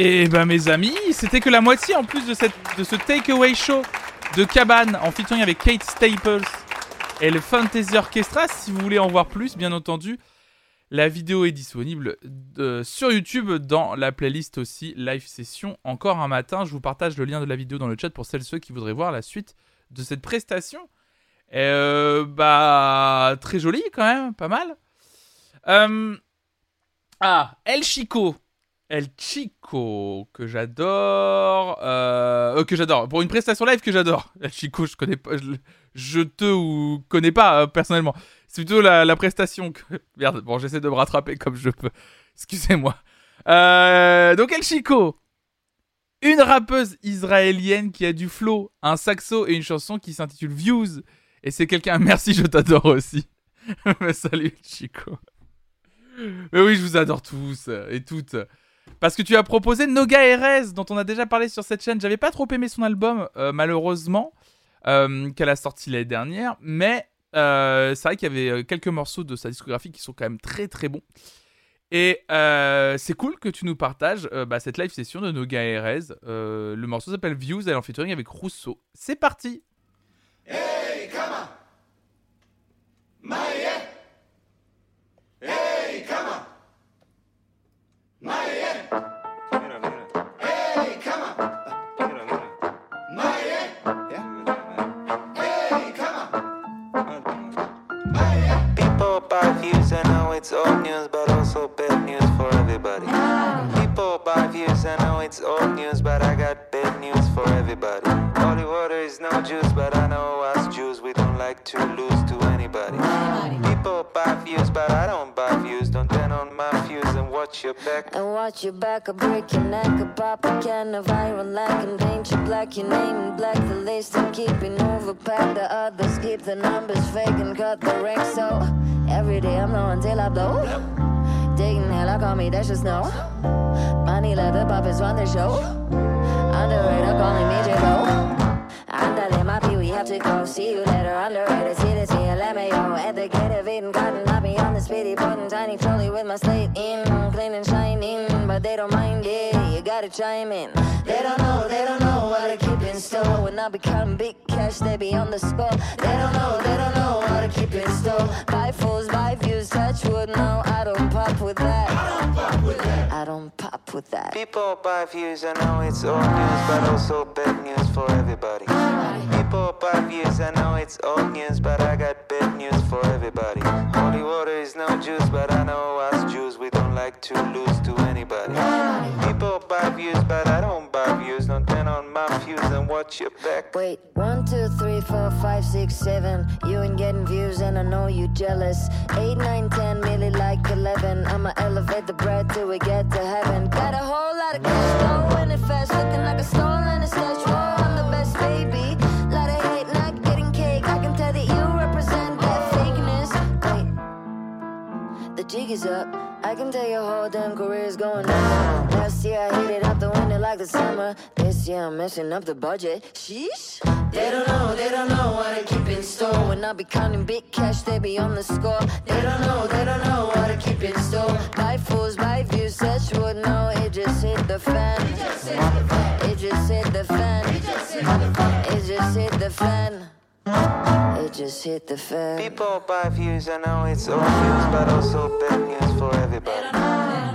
Et ben mes amis, c'était que la moitié en plus de, cette, de ce takeaway show de Cabane en featuring avec Kate Staples et le Fantasy Orchestra. Si vous voulez en voir plus, bien entendu, la vidéo est disponible euh, sur YouTube dans la playlist aussi live session encore un matin. Je vous partage le lien de la vidéo dans le chat pour celles et ceux qui voudraient voir la suite de cette prestation. Euh, bah très joli quand même, pas mal. Euh, ah, El Chico. El Chico, que j'adore. Euh, que j'adore. Pour une prestation live que j'adore. Chico, je connais pas. Je, te ou connais pas personnellement. C'est plutôt la, prestation que. Merde, bon, j'essaie de me rattraper comme je peux. Excusez-moi. donc El Chico. Une rappeuse israélienne qui a du flow, un saxo et une chanson qui s'intitule Views. Et c'est quelqu'un, merci, je t'adore aussi. Mais salut Chico. Mais oui, je vous adore tous et toutes. Parce que tu as proposé Noga Erez, dont on a déjà parlé sur cette chaîne. J'avais pas trop aimé son album, euh, malheureusement, euh, qu'elle a sorti l'année dernière. Mais euh, c'est vrai qu'il y avait quelques morceaux de sa discographie qui sont quand même très très bons. Et c'est cool que tu nous partages bah, cette live session de Noga Erez. le morceau s'appelle Views, elle est en featuring avec Rousseau. C'est parti! Hey, come on. Maya. It's old news, but also bad news for everybody. People buy views, I know it's old news, but I got bad news for everybody. Holy water is no juice, but I know us Jews, we don't like to lose to anybody. People buy views, but I don't buy views. Don't turn on my views and watch your back. And watch your back, I break your neck, I pop a can of iron lack and paint you black. Your name in black, the list and keeping overpacked. The others keep the numbers fake and cut the rank. So every day I'm low until I blow. Digging hell, I call me, just no. Money, let the puppets run the show. Underrated, calling me J-Bo. Andale, my pee, we have to go. See you later, underrated. See the TLMAO at the gate of Eden Cotton. I be on speedy, putting tiny trolley with my slate in. Clean and shining, but they don't mind it. You gotta chime in. They don't know, they don't know what to keep in store. When I be counting big cash, they be on the score. They don't know, they don't know what to keep in store. Buy fools, buy views, touch wood. No, I don't pop with that. I don't pop with that. I don't pop with that. People buy views, I know it's old news, but also bad news for everybody. People buy views, I know it's old news, but I got bad news for everybody. Holy water is no juice, but I know us Jews, we don't like to lose to anybody. People buy views, but I don't buy views. Don't turn on my fuse and watch your back. Wait, one, two, three, four, five, six, seven. You ain't getting views, and I know you jealous. Eight, nine, ten, really like eleven. I'ma elevate the bread till we get to heaven. Got a whole lot of cash, going it fast, looking like a stolen stash. Is up. I can tell your whole damn career's going on. Last year I hit it out the window like the summer. This year I'm messing up the budget. Sheesh. They don't know, they don't know what I keep in store. When I be counting big cash, they be on the score. They don't know, they don't know what I keep in store. Buy fools, buy views, such would know. It just hit the fan. It just hit the fan. It just hit the fan. It just hit the fan. It just hit the fan. People buy views, I know it's old news, but also bad news for everybody.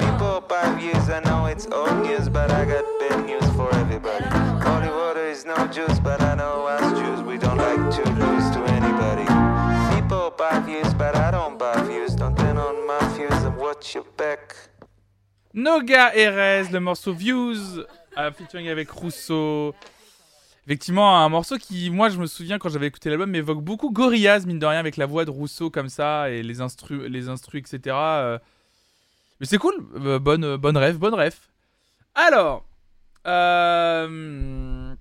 People buy views, I know it's old news, but I got bad news for everybody. Holy water is no juice, but I know us Jews, we don't like to lose to anybody. People buy views, but I don't buy views. Don't turn on my fuse and watch your back. Noga Erez, le morceau Views, euh, featuring avec Rousseau. Effectivement, un morceau qui, moi, je me souviens quand j'avais écouté l'album, m'évoque beaucoup Gorillaz, mine de rien, avec la voix de Rousseau comme ça et les instrus, les instru, etc. Euh. Mais c'est cool, euh, bonne, bonne rêve, bonne rêve. Alors, euh,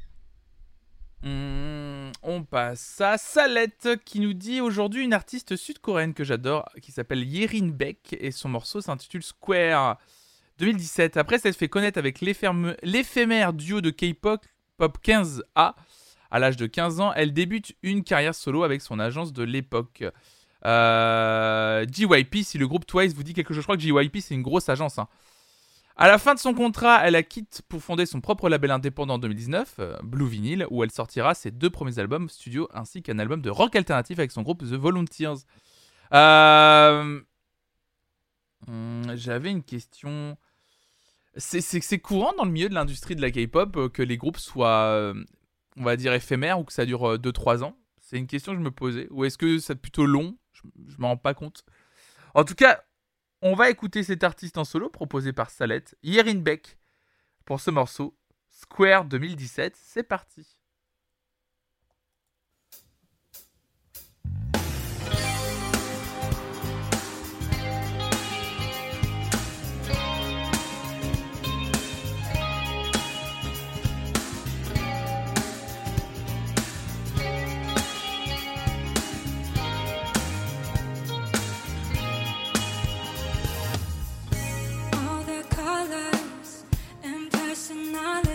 hmm, on passe à Salette qui nous dit aujourd'hui une artiste sud-coréenne que j'adore qui s'appelle Yerin Beck et son morceau s'intitule Square 2017. Après s'être fait connaître avec l'éphémère duo de K-pop Pop 15A. À l'âge de 15 ans, elle débute une carrière solo avec son agence de l'époque. Euh, GYP, si le groupe Twice vous dit quelque chose, je crois que GYP c'est une grosse agence. Hein. À la fin de son contrat, elle la quitte pour fonder son propre label indépendant en 2019, euh, Blue Vinyl, où elle sortira ses deux premiers albums studio ainsi qu'un album de rock alternatif avec son groupe The Volunteers. Euh, hmm, J'avais une question. C'est- courant dans le milieu de l'industrie de la K-pop euh, que les groupes soient, euh, on va dire, éphémères ou que ça dure 2-3 ans C'est une question que je me posais. Ou est-ce que c'est plutôt long? Je, je m'en rends pas compte. En tout cas, on va écouter cet artiste en solo proposé par Salette, Yerin Beck, pour ce morceau, Square 2017. C'est parti. And personalities,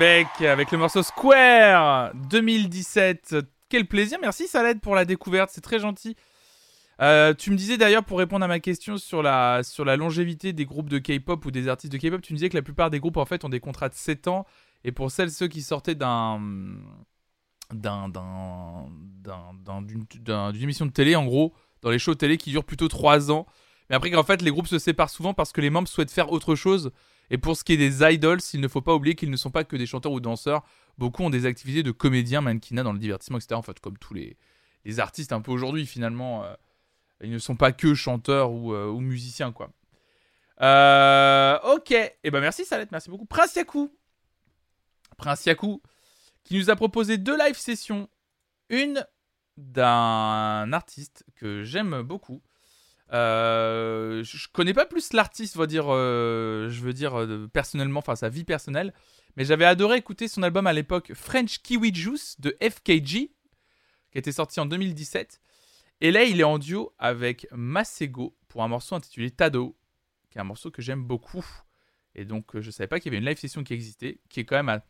Avec le morceau Square 2017. Quel plaisir, merci Saled pour la découverte, c'est très gentil. Euh, tu me disais d'ailleurs, pour répondre à ma question sur la, sur la longévité des groupes de K-pop ou des artistes de K-pop, tu me disais que la plupart des groupes en fait ont des contrats de 7 ans. Et pour celles, ceux qui sortaient d'un. d'un. d'un. d'un- d'un- d'une d'un- d'une émission de télé, en gros, dans les shows télé qui durent plutôt 3 ans. Mais après, qu'en fait, les groupes se séparent souvent parce que les membres souhaitent faire autre chose. Et pour ce qui est des idols, il ne faut pas oublier qu'ils ne sont pas que des chanteurs ou danseurs. Beaucoup ont des activités de comédiens, mannequinat dans le divertissement, etc. En fait, comme tous les, artistes un peu aujourd'hui, finalement. euh, ils ne sont pas que chanteurs ou, euh, musiciens, quoi. Euh, ok. Et ben merci Salette, merci beaucoup. Prince Yaku. Prince Yaku, qui nous a proposé deux live sessions. Une d'un artiste que j'aime beaucoup. Euh, je connais pas plus l'artiste, va dire, euh, je veux dire euh, personnellement, enfin sa vie personnelle, mais j'avais adoré écouter son album à l'époque French Kiwi Juice de FKG, qui était sorti en 2017. Et là, il est en duo avec Masego pour un morceau intitulé Tado, qui est un morceau que j'aime beaucoup. Et donc, euh, je savais pas qu'il y avait une live session qui existait, qui est quand même à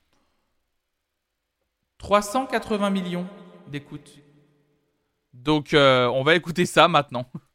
380 millions d'écoutes. Donc, on va écouter ça maintenant.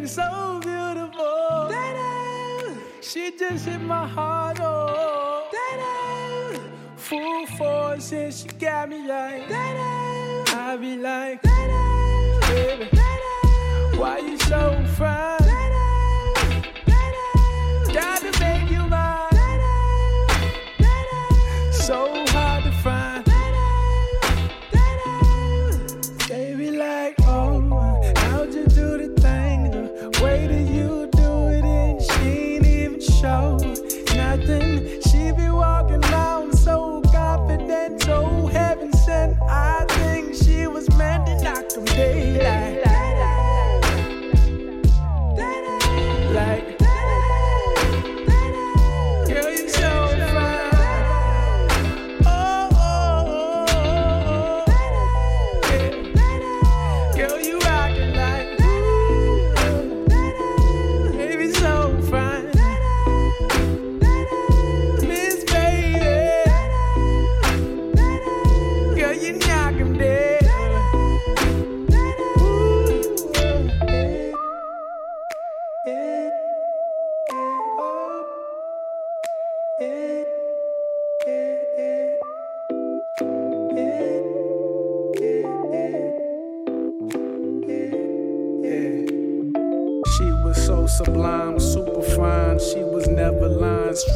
that so beautiful. That she just hit my heart. Oh, that full force and she got me like that.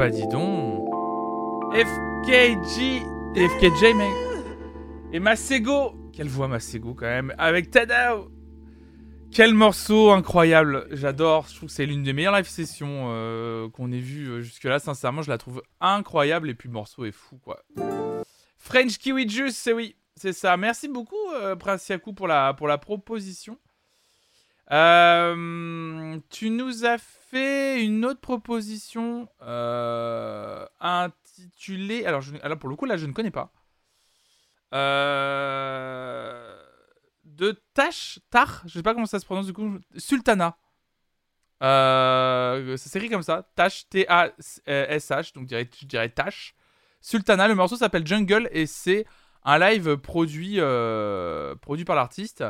Bah dis donc. FKG. FKJ, mec. Et Masego. Quelle voix Masego quand même. Avec Tadao. Quel morceau incroyable. J'adore. Je trouve que c'est l'une des meilleures live sessions euh, qu'on ait vues euh, jusque-là. Sincèrement, je la trouve incroyable. Et puis le morceau est fou, quoi. French Kiwi Juice, c'est oui. C'est ça. Merci beaucoup, euh, Prince Yaku, pour la, proposition. Tu nous as fait une autre proposition euh, intitulée. Alors, je- pour le coup, là, je ne connais pas. Euh, de Tash, Tar, je sais pas comment ça se prononce du coup. Sultana. Euh, ça s'écrit comme ça. Tash, T-A-S-H, donc je dirais, je dirais Tash. Sultana, le morceau s'appelle Jungle et c'est un live produit, euh, produit par l'artiste.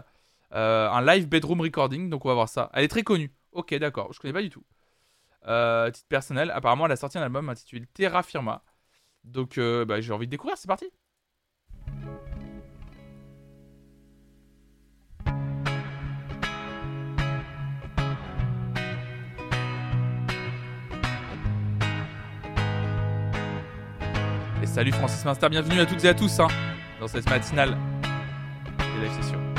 Un live bedroom recording, donc on va voir ça. Elle est très connue. Ok, d'accord, je connais pas du tout. Euh, titre personnel, apparemment elle a sorti un album intitulé Terra Firma. Donc euh, bah, j'ai envie de découvrir, c'est parti. Et salut Francis Minster, bienvenue à toutes et à tous hein, dans cette matinale des live sessions.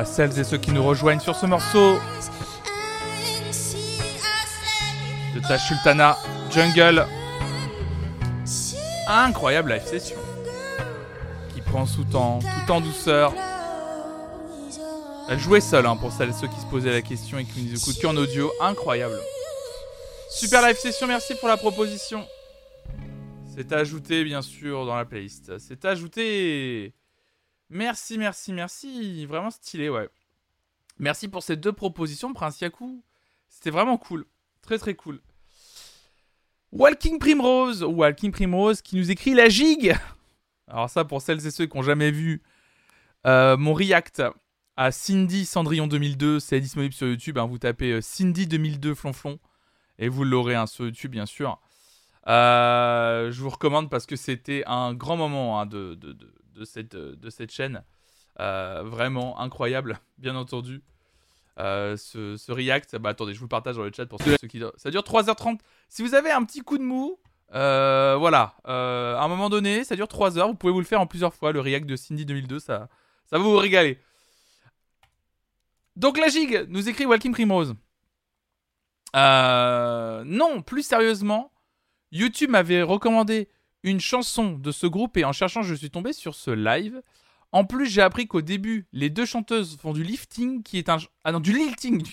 À celles et ceux qui nous rejoignent sur ce morceau de Tash Sultana, Jungle. Incroyable live session. Qui prend tout en douceur. Elle jouait seule hein, pour celles et ceux qui se posaient la question et qui nous écoutent en audio. Incroyable. Super live session, merci pour la proposition. C'est ajouté bien sûr dans la playlist. C'est ajouté. Merci, merci, merci. Vraiment stylé, ouais. Merci pour ces deux propositions, Prince Yaku. C'était vraiment cool. Très, très cool. Walking Primrose, Walking Primrose qui nous écrit la gigue. Alors ça, pour celles et ceux qui n'ont jamais vu euh, mon react à Cindy Cendrillon 2002, c'est disponible sur YouTube. hein. vous tapez euh, Cindy 2002 flonflon et vous l'aurez hein, sur YouTube, bien sûr. Euh, je vous recommande parce que c'était un grand moment hein, de, de cette, de cette chaîne. Euh, vraiment incroyable, bien entendu. Euh, ce, ce react, bah attendez, je vous le partage dans le chat pour ceux, qui. Ça dure 3h30. Si vous avez un petit coup de mou, euh, voilà, euh, à un moment donné, ça dure 3 heures. Vous pouvez vous le faire en plusieurs fois. Le react de Cindy 2002, ça, ça va vous régaler. Donc la gigue nous écrit Walking Primrose. Euh, non, plus sérieusement, YouTube m'avait recommandé une chanson de ce groupe et en cherchant, je suis tombé sur ce live. En plus, j'ai appris qu'au début, les deux chanteuses font du lifting, qui est un ah non du lilting,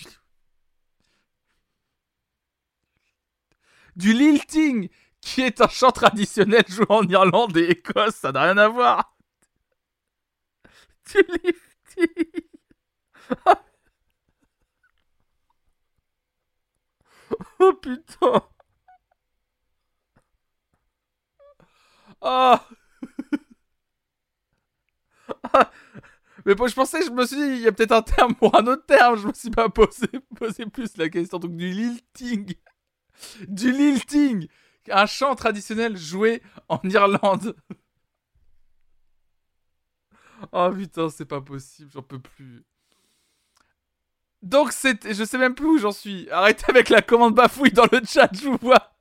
du, lilting, qui est un chant traditionnel joué en Irlande et Écosse. Ça n'a rien à voir. Du lifting. oh putain. Ah. Mais je pensais, je me suis dit, il y a peut-être un terme pour un autre terme. Je me suis pas posé, posé plus la question. Donc, du lilting. Du lilting. Un chant traditionnel joué en Irlande. Oh putain, c'est pas possible, j'en peux plus. Donc, c'est. Je sais même plus où j'en suis. Arrêtez avec la commande bafouille dans le chat, je vous vois.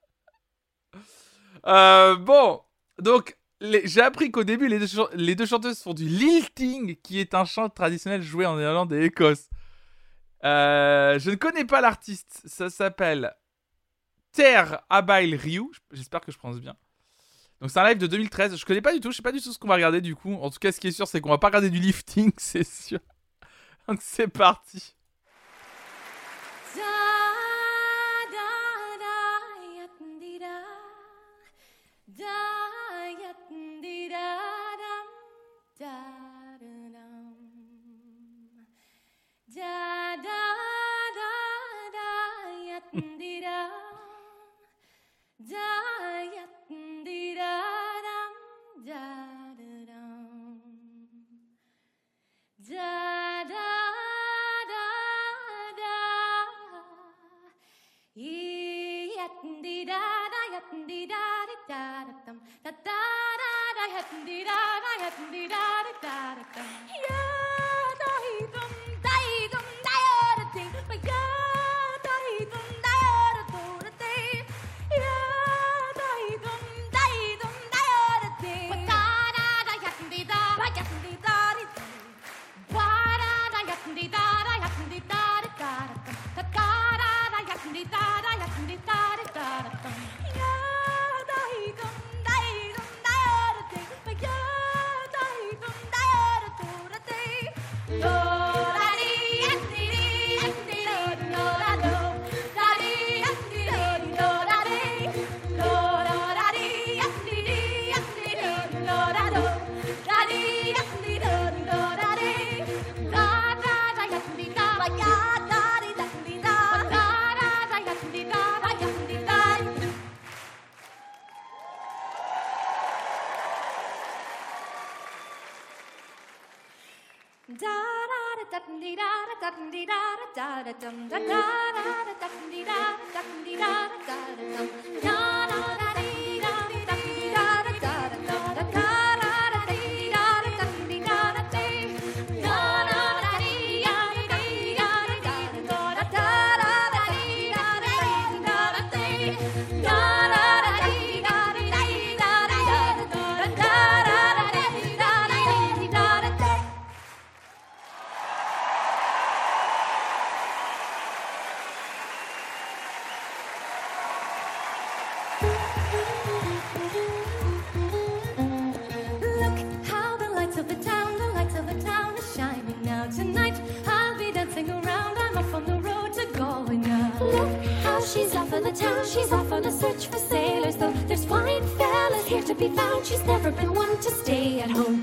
Euh, bon. Donc, j'ai appris qu'au début, les deux, chanteuses font du lilting, qui est un chant traditionnel joué en Irlande et Écosse. Euh, je ne connais pas l'artiste. Ça s'appelle Ter Abail Ryu. J'espère que je prononce bien. Donc c'est un live de 2013. Je connais pas du tout. Je sais pas du tout ce qu'on va regarder du coup. En tout cas, ce qui est sûr, c'est qu'on va pas regarder du lifting, c'est sûr. Donc c'est parti. Da da da da da da found. She's never been one to stay at. Home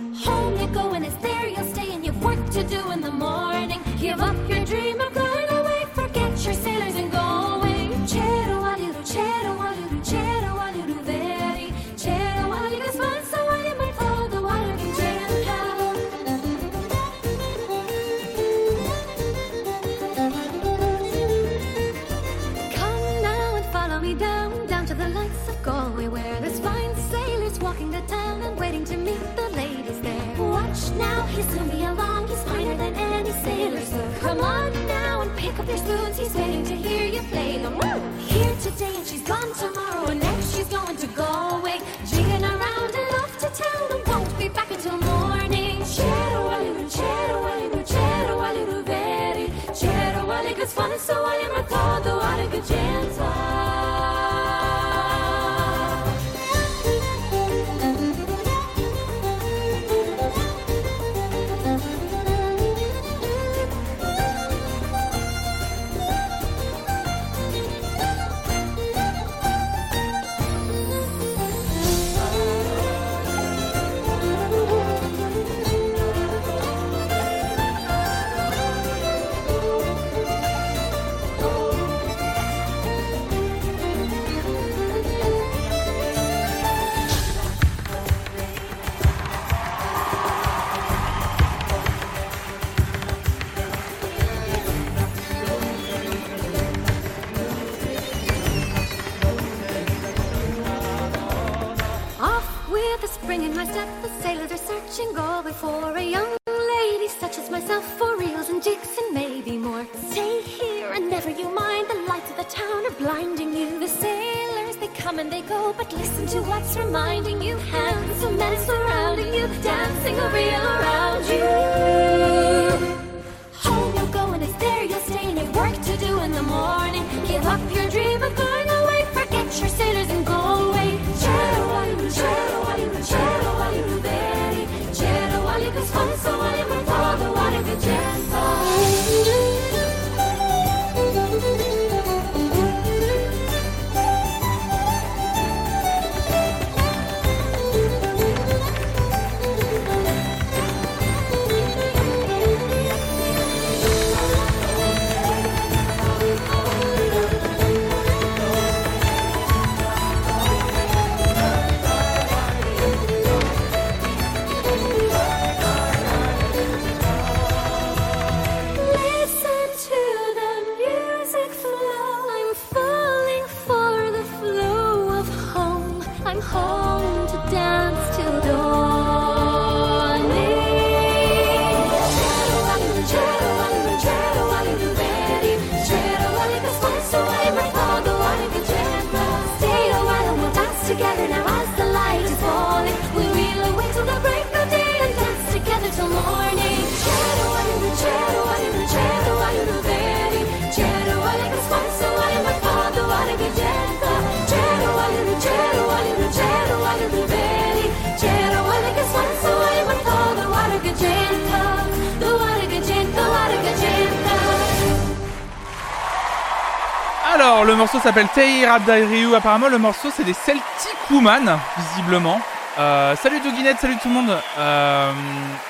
s'appelle Teira Ryu. Apparemment, le morceau, c'est des Celtic Woman, visiblement. Euh, salut Doginette, salut tout le monde. Euh,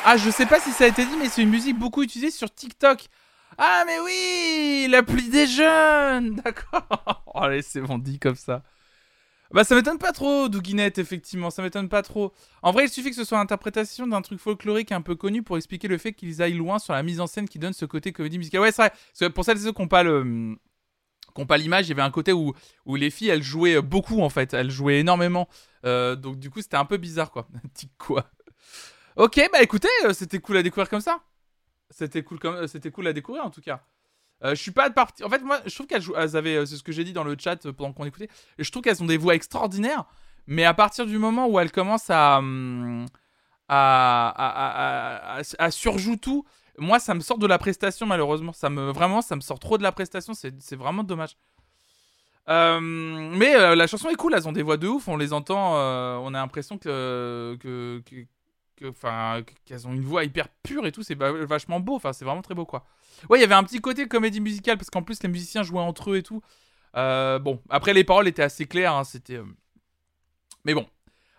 ah, je sais pas si ça a été dit, mais c'est une musique beaucoup utilisée sur TikTok. Ah, mais oui, l'appli des jeunes. D'accord. Oh, allez, c'est bon, dit comme ça. Bah, ça m'étonne pas trop, Douginette, effectivement, ça m'étonne pas trop. En vrai, il suffit que ce soit l'interprétation d'un truc folklorique un peu connu pour expliquer le fait qu'ils aillent loin sur la mise en scène qui donne ce côté comédie musicale. Ouais, c'est vrai. Pour celles et ceux qui n'ont pas le qui ont pas l'image, il y avait un côté où, où les filles, elles jouaient beaucoup, en fait. Elles jouaient énormément. Euh, donc, du coup, c'était un peu bizarre, quoi. Petit quoi. Ok, bah écoutez, euh, c'était cool à découvrir comme ça. C'était cool, comme... euh, c'était cool à découvrir, en tout cas. Je suis pas de partie. En fait, moi, je trouve qu'elles jouent... elles avaient. C'est ce que j'ai dit dans le chat pendant qu'on écoutait. Je trouve qu'elles ont des voix extraordinaires. Mais à partir du moment où elles commencent à. hum, à, à, à, à, à surjoue tout, moi, ça me sort de la prestation, malheureusement. Ça me, vraiment, ça me sort trop de la prestation. C'est vraiment dommage. Euh, mais euh, la chanson est cool, elles ont des voix de ouf, on les entend, euh, on a l'impression que, que, que- que- qu'elles ont une voix hyper pure et tout, c'est va- vachement beau, enfin, c'est vraiment très beau quoi. Ouais, il y avait un petit côté comédie musicale parce qu'en plus les musiciens jouaient entre eux et tout. Bon, après les paroles étaient assez claires, hein, c'était. Mais bon.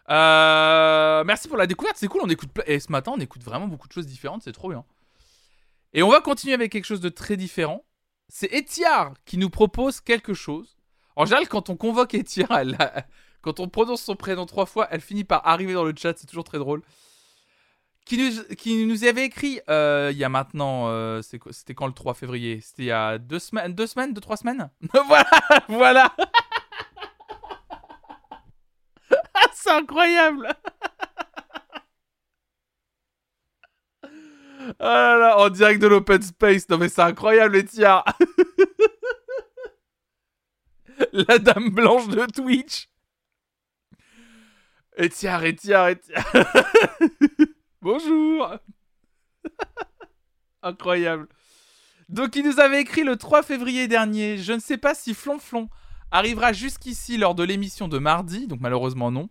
Merci pour la découverte, c'est cool. On écoute et ce matin, on écoute vraiment beaucoup de choses différentes, c'est trop bien. Et on va continuer avec quelque chose de très différent. C'est Etiar qui nous propose quelque chose. En général, quand on convoque Etiar, elle a- quand on prononce son prénom trois fois, elle finit par arriver dans le chat. C'est toujours très drôle. Qui nous, qui avait écrit euh, il y a maintenant, euh, c'était quand le 3 février? C'était il y a deux semaines, deux semaines, deux trois semaines? voilà, voilà. Ah, c'est incroyable. là là, en direct de l'open space. Non mais c'est incroyable, Etiar. La dame blanche de Twitch. Etiar, Etiar, Etiar. Bonjour. Incroyable. Donc il nous avait écrit le 3 février dernier. Je ne sais pas si Flonflon arrivera jusqu'ici lors de l'émission de mardi, donc malheureusement non.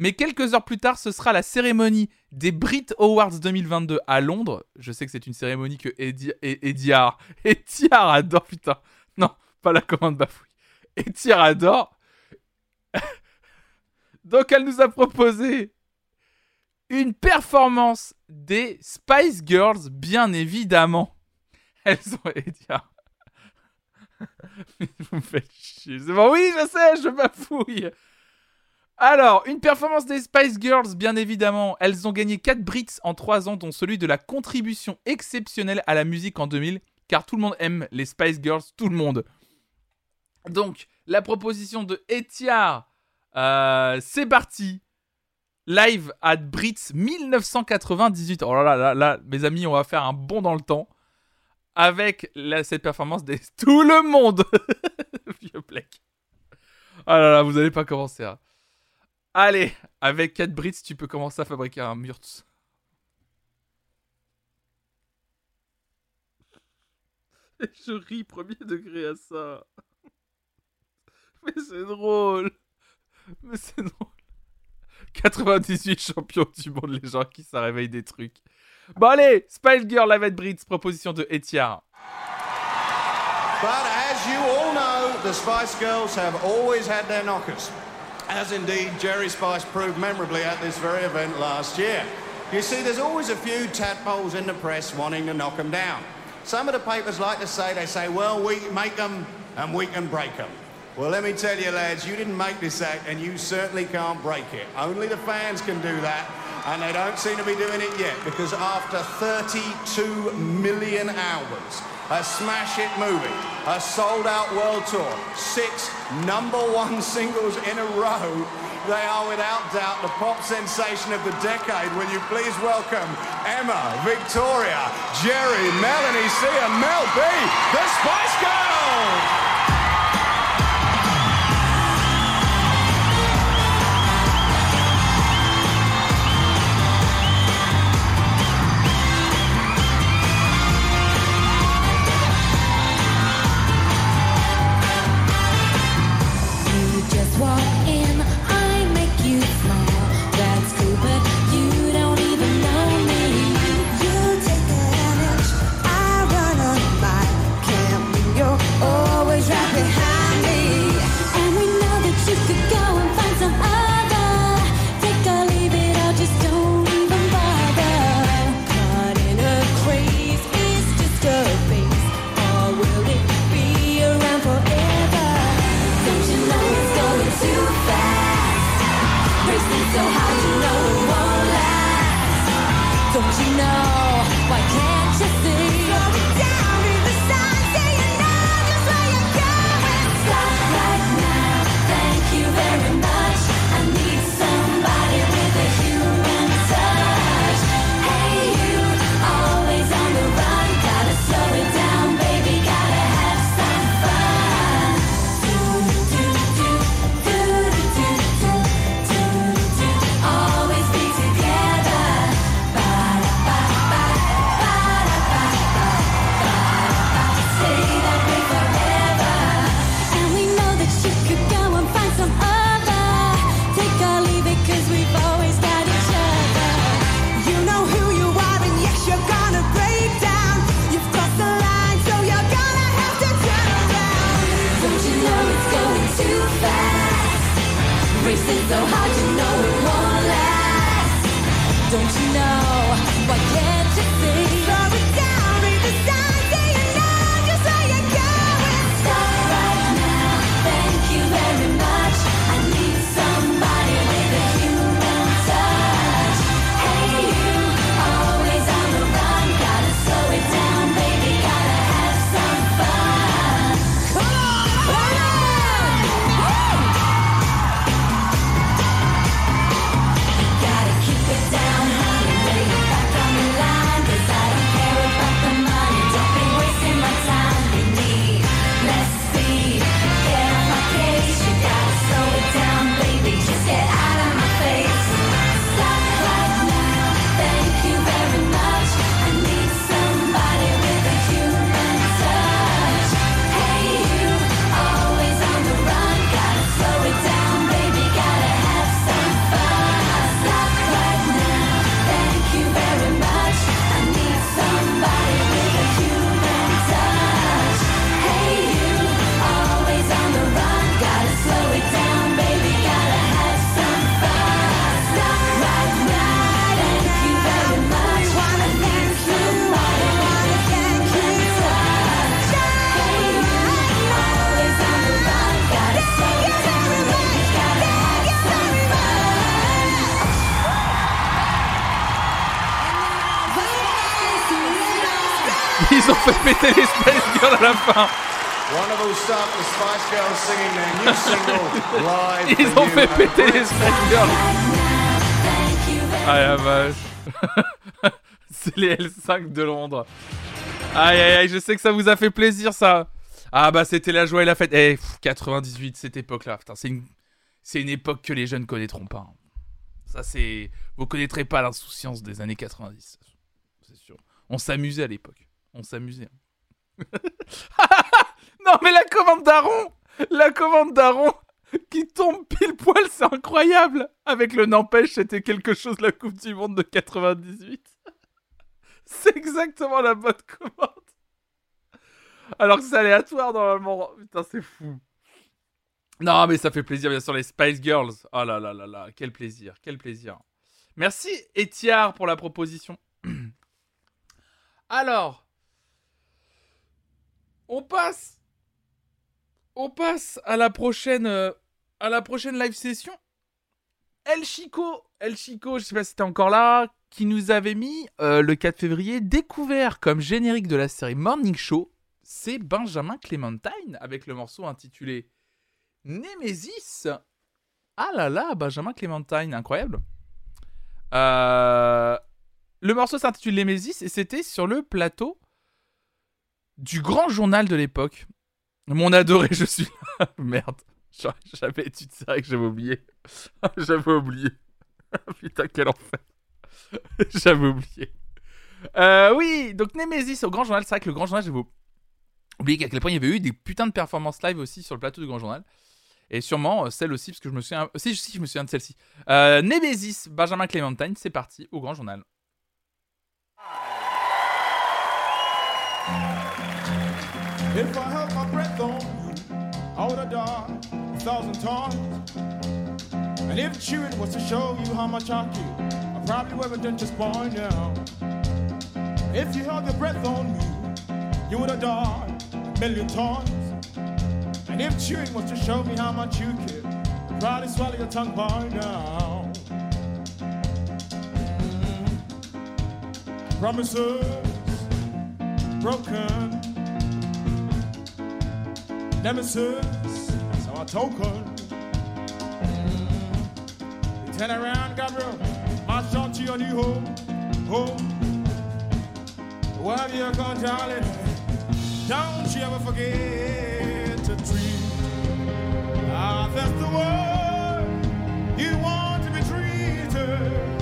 Mais quelques heures plus tard, ce sera la cérémonie des Brit Awards 2022 à Londres. Je sais que c'est une cérémonie que Edi- E- Ediar, Etiar adore, putain. Non, pas la commande bafouille. Etiar adore. Donc elle nous a proposé une performance des Spice Girls, bien évidemment. Elles ont Ediar. Vous me faites chier. Bon, oui, je sais, je bafouille. Alors, une performance des Spice Girls, bien évidemment. Elles ont gagné 4 Brits en 3 ans, dont celui de la contribution exceptionnelle à la musique en 2000, car tout le monde aime les Spice Girls, tout le monde. Donc, la proposition de Etiar, euh, c'est parti. Live at Brits 1998. Oh là là, là, mes amis, on va faire un bond dans le temps. Avec cette performance des tout le monde. Vieux Black. Oh là là, vous allez pas commencer. hein. Allez, avec 4 Brits, tu peux commencer à fabriquer un Murtz. Je ris premier degré à ça. Mais c'est drôle. Mais c'est drôle. 98 champions du monde, les gens qui ça réveille des trucs. Bon allez, Spice Girl avec Brits, proposition de Etiar. But as you all know, the Spice Girls have always had their knockers, as indeed Jerry Spice proved memorably at this very event last year. You see, there's always a few tadpoles in the press wanting to knock them down. Some of the papers like to say, they say, well, we make them and we can break them. Well, let me tell you, lads, you didn't make this act and you certainly can't break it. Only the fans can do that, and they don't seem to be doing it yet because after 32 million hours, a smash hit movie, a sold out world tour, six number one singles in a row, they are without doubt the pop sensation of the decade. Will you please welcome Emma, Victoria, Jerry, Melanie C, and Mel B, the Spice Girls! Ils ont fait péter les. Spice Girls. Ah la vache. C'est les L5 de Londres. Aïe aïe aïe, je sais que ça vous a fait plaisir ça. Ah bah c'était la joie et la fête. Eh, pff, 98, cette époque-là, putain, c'est une... c'est une époque que les jeunes connaîtront pas. hein. Ça c'est... Vous connaîtrez pas l'insouciance des années 90. C'est sûr. On s'amusait à l'époque. On s'amusait. non mais la commande d'Aaron La commande d'Aaron qui tombe pile poil, c'est incroyable Avec le n'empêche, c'était quelque chose la Coupe du Monde de 98. C'est exactement la bonne commande. Alors que c'est aléatoire normalement. Putain, c'est fou. Non, mais ça fait plaisir, bien sûr, les Spice Girls. Oh là là là là, quel plaisir, quel plaisir. Merci, Etiard, pour la proposition. Alors, on passe. On passe à la prochaine, euh, à la prochaine live session. El Chico, El Chico, je sais pas si t'es encore là, qui nous avait mis euh, le 4 février découvert comme générique de la série Morning Show. C'est Benjamin Clementine avec le morceau intitulé Nemesis. Ah là là, Benjamin Clementine, incroyable. Euh, le morceau s'intitule Nemesis et c'était sur le plateau du grand journal de l'époque. Mon adoré, je suis là. Merde. Jamais étudié, c'est vrai que j'avais oublié. j'avais oublié. Putain, quel enfer. j'avais oublié. Euh, oui, donc Nemesis au grand journal. C'est vrai que le grand journal, j'avais oublié qu'à quel point il y avait eu des putains de performances live aussi sur le plateau du grand journal. Et sûrement euh, celle aussi, parce que je me souviens. Si, si, je me souviens de celle-ci. Euh, Nemesis, Benjamin Clementine, c'est parti au grand journal. If I held my breath on you, I would have died a thousand times. And if chewing was to show you how much I care, I probably would have done just by now. If you held your breath on me, you would have died a million times. And if chewing was to show me how much you care, I'd probably swallow your tongue by now. Promises broken. Nemesis, I token. You turn around, Gabriel, march on to your new home, home. Wherever you're going, darling, don't you ever forget to dream. Ah, that's the way you want to be treated.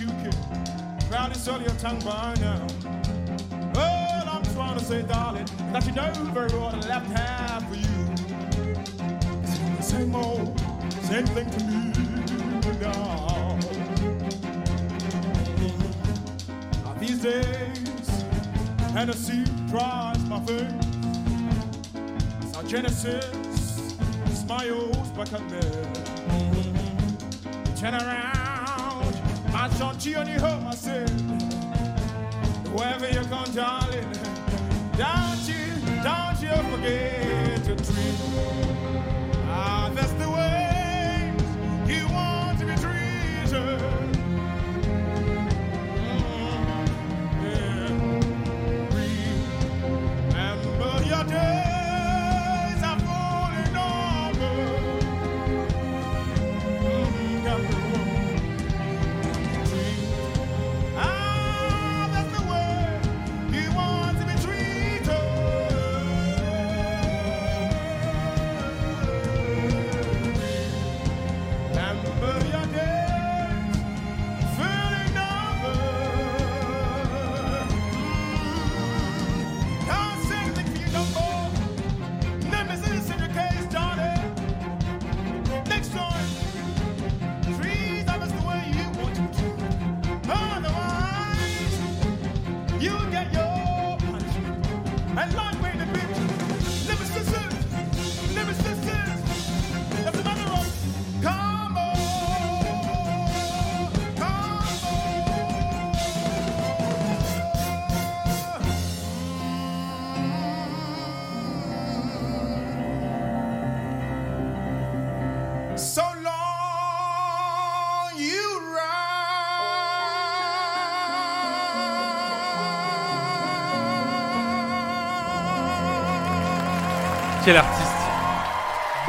You care, proudly swallow your tongue by now. All I'm trying to say, darling, that you know very well the left half for you. It's the same old, same thing to me now. Now these days, Hennessy dries my face. Now Genesis smiles back at me. Turn around, my son Gianni home, I said. Wherever you come, darling, don't you, don't you forget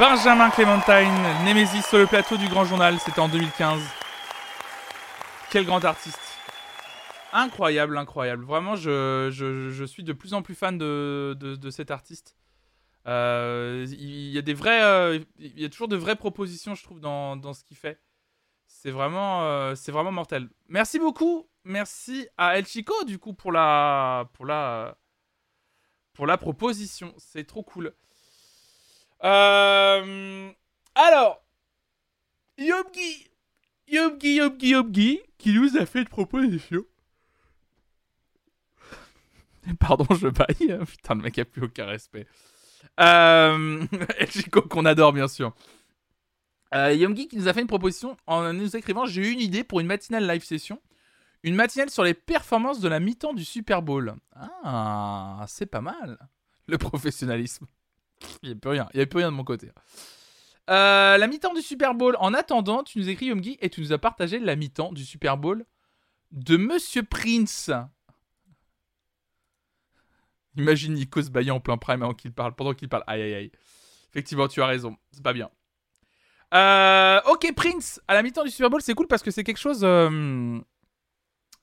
Benjamin Clementine, Nemesis sur le plateau du Grand Journal, c'était en 2015. Quel grand artiste. Incroyable, incroyable. Vraiment, je, je- suis de plus en plus fan de, de- cet artiste. Euh, il y a des vrais, euh, y a toujours de vraies propositions, je trouve, dans, dans ce qu'il fait. C'est vraiment, euh, c'est vraiment mortel. Merci beaucoup. Merci à El Chico, du coup, pour la, pour la, pour la proposition. C'est trop cool. Euh, alors, Yobgi, Yobgi, Yobgi, Yobgi, qui nous a fait une proposition. Pardon, je baille. Putain, le mec a plus aucun respect. Euh, Chico, qu'on adore, bien sûr. Euh, Yomgi qui nous a fait une proposition en nous écrivant J'ai eu une idée pour une matinale live session. Une matinale sur les performances de la mi-temps du Super Bowl. Ah, c'est pas mal. Le professionnalisme. Il n'y a plus rien. Il a rien de mon côté. Euh, la mi-temps du Super Bowl. En attendant, tu nous écris Yomgi et tu nous as partagé la mi-temps du Super Bowl de Monsieur Prince. Imagine Nico se baillant en plein prime avant qu'il parle, pendant qu'il parle. Aïe aïe aïe. Effectivement, tu as raison. C'est pas bien. Euh, ok, Prince, à la mi-temps du Super Bowl, c'est cool parce que c'est quelque chose. euh,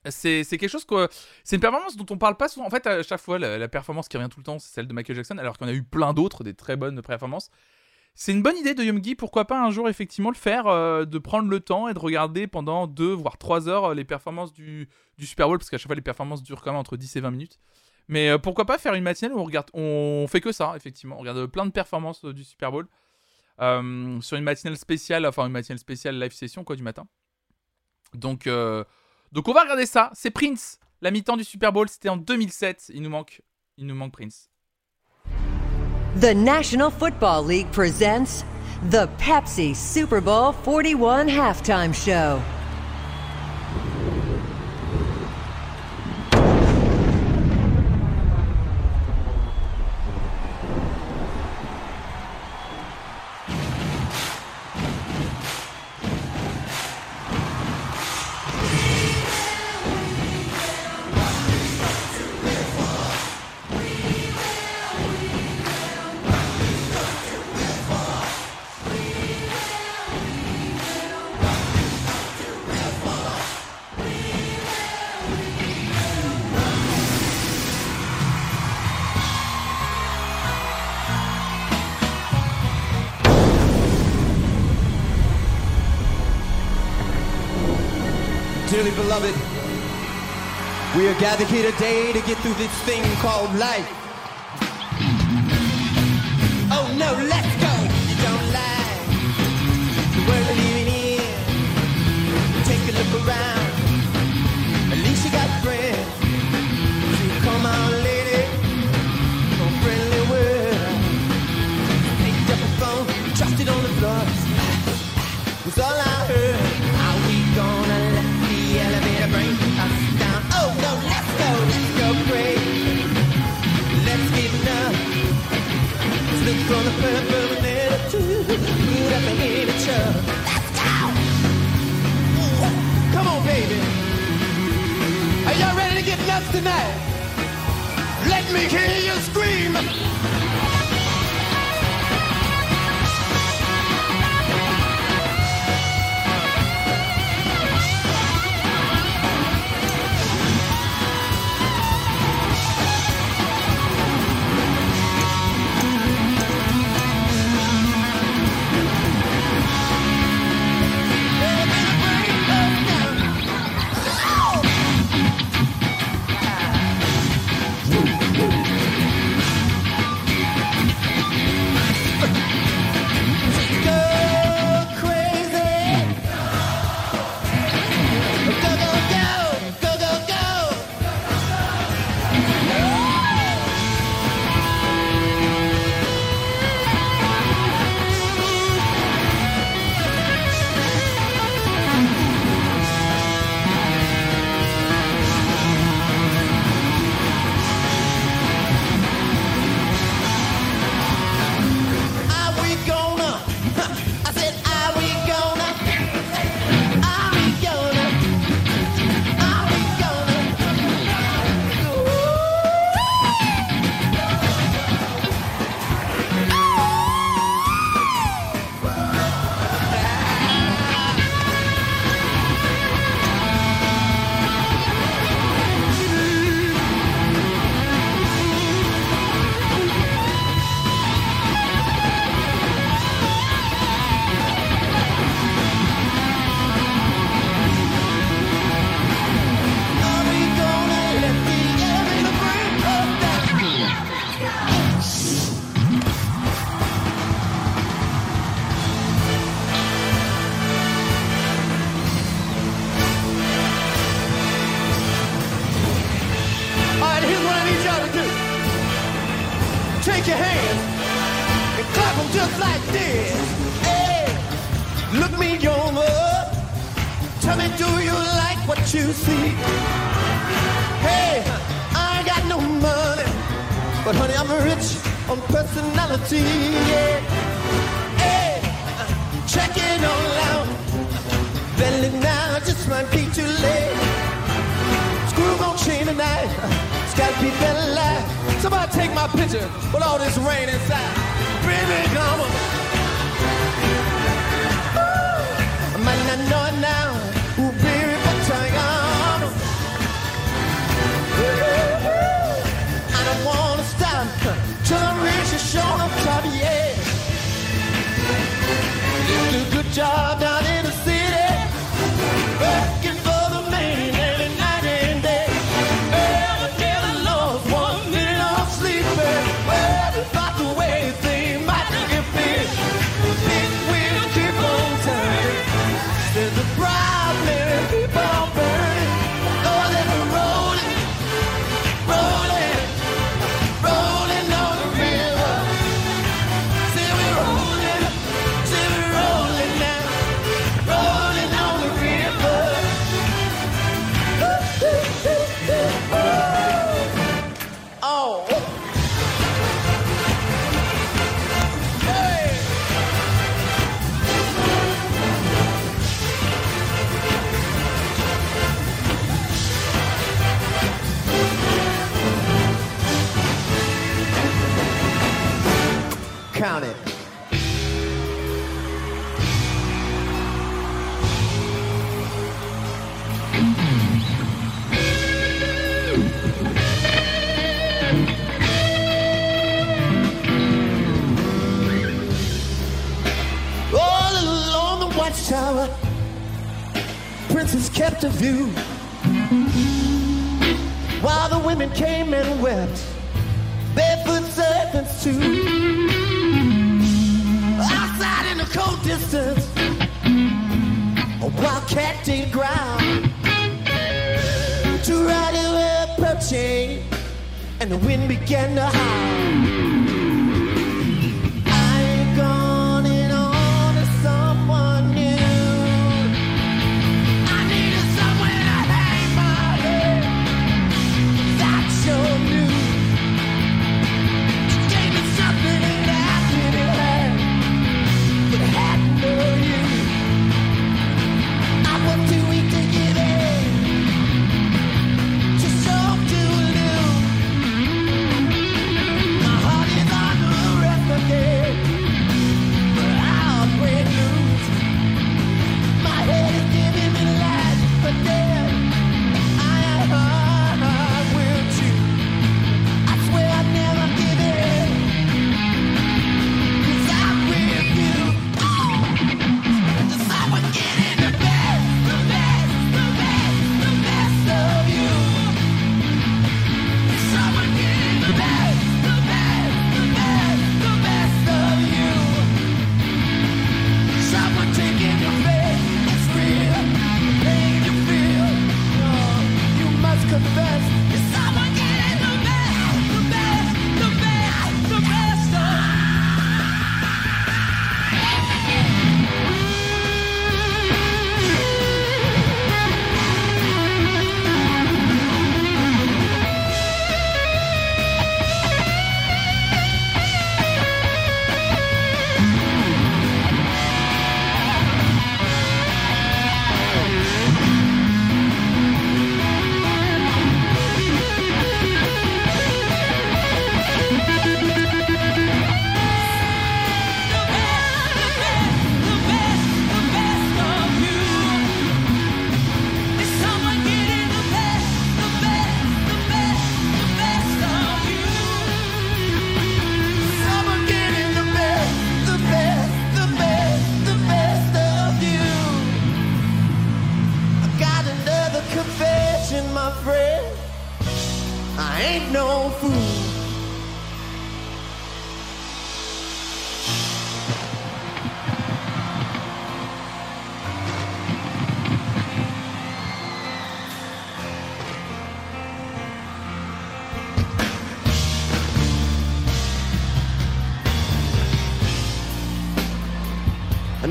c'est quelque chose que. C'est une performance dont on parle pas souvent. En fait, à chaque fois, la, performance qui revient tout le temps, c'est celle de Michael Jackson, alors en a eu plein d'autres, des très bonnes performances. C'est une bonne idée de Yomgi, pourquoi pas un jour effectivement le faire, euh, de prendre le temps et de regarder pendant 2 voire 3 heures euh, les performances du, du Super Bowl, parce qu'à chaque fois les performances durent quand même entre 10 et 20 minutes. Mais euh, pourquoi pas faire une matinale où on regarde, on fait que ça, effectivement. On regarde plein de performances du Super Bowl sur une matinale spéciale, enfin une matinale spéciale live session quoi du matin. Donc, donc on va regarder ça. C'est Prince, la mi-temps du Super Bowl, c'était en 2007. Il nous manque, il nous manque Prince. The National Football League presents the Pepsi Super Bowl 41 halftime show. Gathered here today to get through this thing called life.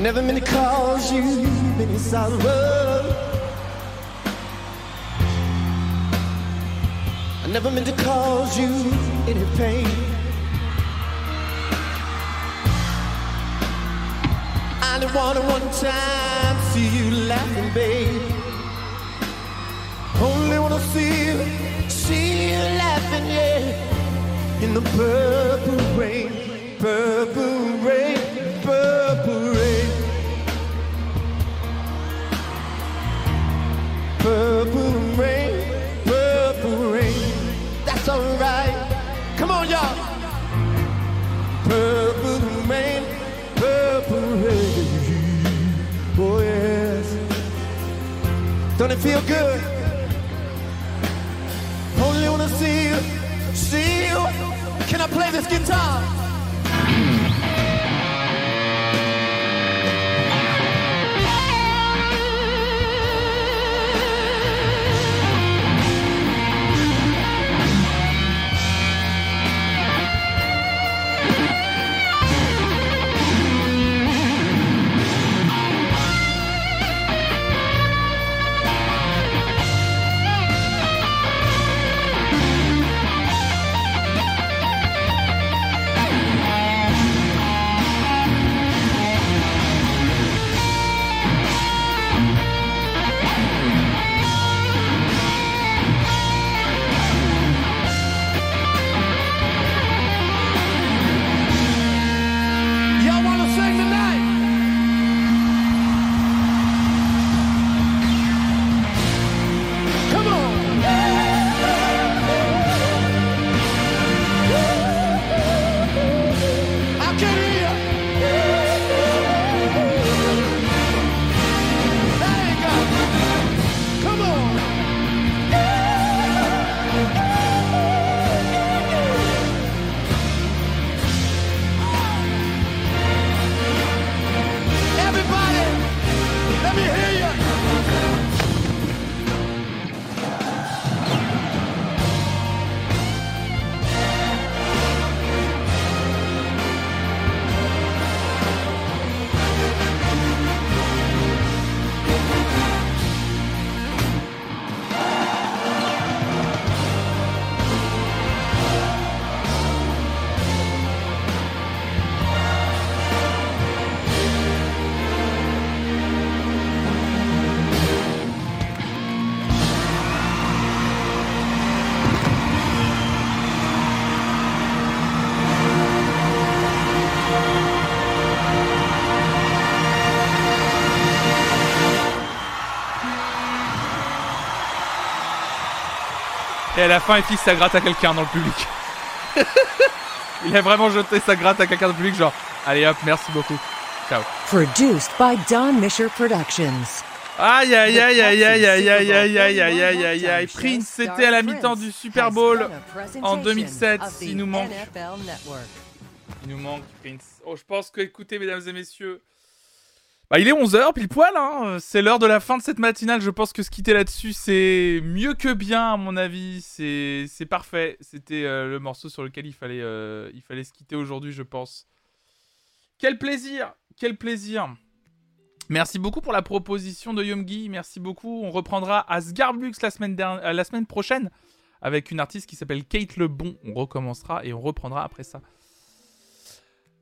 Never meant to cause you any sorrow. I never meant to cause you any pain. I only wanted one time to see you laughing, babe. Only wanna see you, see you laughing, yeah. In the purple rain, purple rain, purple feel good? Only wanna see you, see you. Can I play this guitar? Et à la fin, il fixe sa gratte à quelqu'un dans le public. il a vraiment jeté sa gratte à quelqu'un dans le public, genre, allez hop, merci beaucoup. Ciao. Produced by Don Misher Productions. Aïe aïe aïe aïe aïe aïe aïe aïe aïe aïe aïe aïe aïe Prince, c'était à la mi-temps du Super Bowl en 2007. Il nous manque. Il nous manque Prince. Oh, je pense que, écoutez, mesdames et messieurs, bah, il est 11h, pile poil, hein. C'est l'heure de la fin de cette matinale. Je pense que se quitter là-dessus, c'est mieux que bien, à mon avis. C'est parfait. C'était euh, le morceau sur lequel il fallait, euh, il fallait se quitter aujourd'hui, je pense. Quel plaisir Quel plaisir Merci beaucoup pour la proposition de Yomgi. Merci beaucoup. On reprendra Asgarbux la euh, la semaine prochaine avec une artiste qui s'appelle Kate Lebon. On recommencera et on reprendra après ça.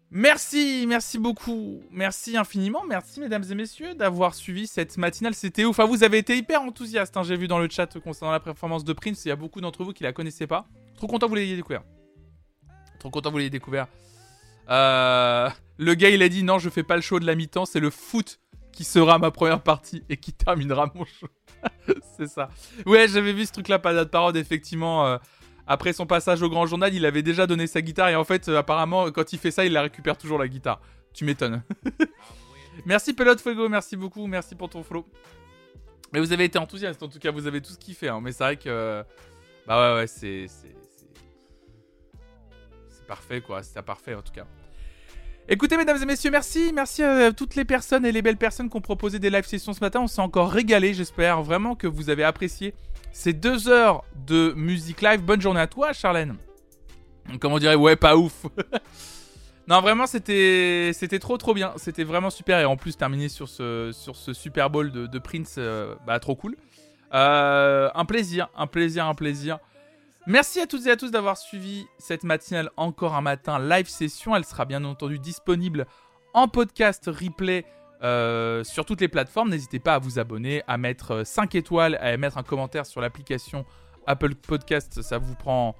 Merci, merci beaucoup. Merci infiniment. Merci, mesdames et messieurs, d'avoir suivi cette matinale. C'était ouf. Enfin, vous avez été hyper enthousiastes. hein. J'ai vu dans le chat concernant la performance de Prince. Il y a beaucoup d'entre vous qui la connaissaient pas. Trop content que vous l'ayez découvert. Trop content que vous l'ayez découvert. Euh, le gars, il a dit non, je fais pas le show de la mi-temps. C'est le foot qui sera ma première partie et qui terminera mon show. c'est ça. Ouais, j'avais vu ce truc-là, pas de parole, effectivement. euh, après son passage au grand journal, il avait déjà donné sa guitare et en fait, euh, apparemment, quand il fait ça, il la récupère toujours la guitare. Tu m'étonnes. merci Pelote Fuego, merci beaucoup, merci pour ton follow. Mais vous avez été enthousiaste, en tout cas, vous avez tous kiffé. Hein, mais c'est vrai que. Bah ouais, ouais, c'est. C'est parfait, quoi. C'est parfait, en tout cas. Écoutez, mesdames et messieurs, merci. Merci à toutes les personnes et les belles personnes qui ont proposé des live sessions ce matin. On s'est encore régalé. J'espère vraiment que vous avez apprécié ces deux heures de musique live. Bonne journée à toi, Charlène. Comment on dirait Ouais, pas ouf. Non, vraiment, c'était trop trop bien. C'était vraiment super. Et en plus, terminer sur ce, sur ce Super Bowl de, de Prince, euh, bah, trop cool. Euh, un plaisir, un plaisir, un plaisir. Merci à toutes et à tous d'avoir suivi cette matinale encore un matin live session. Elle sera bien entendu disponible en podcast replay euh, sur toutes les plateformes. N'hésitez pas à vous abonner, à mettre 5 étoiles, à mettre un commentaire sur l'application Apple Podcast. Ça vous prend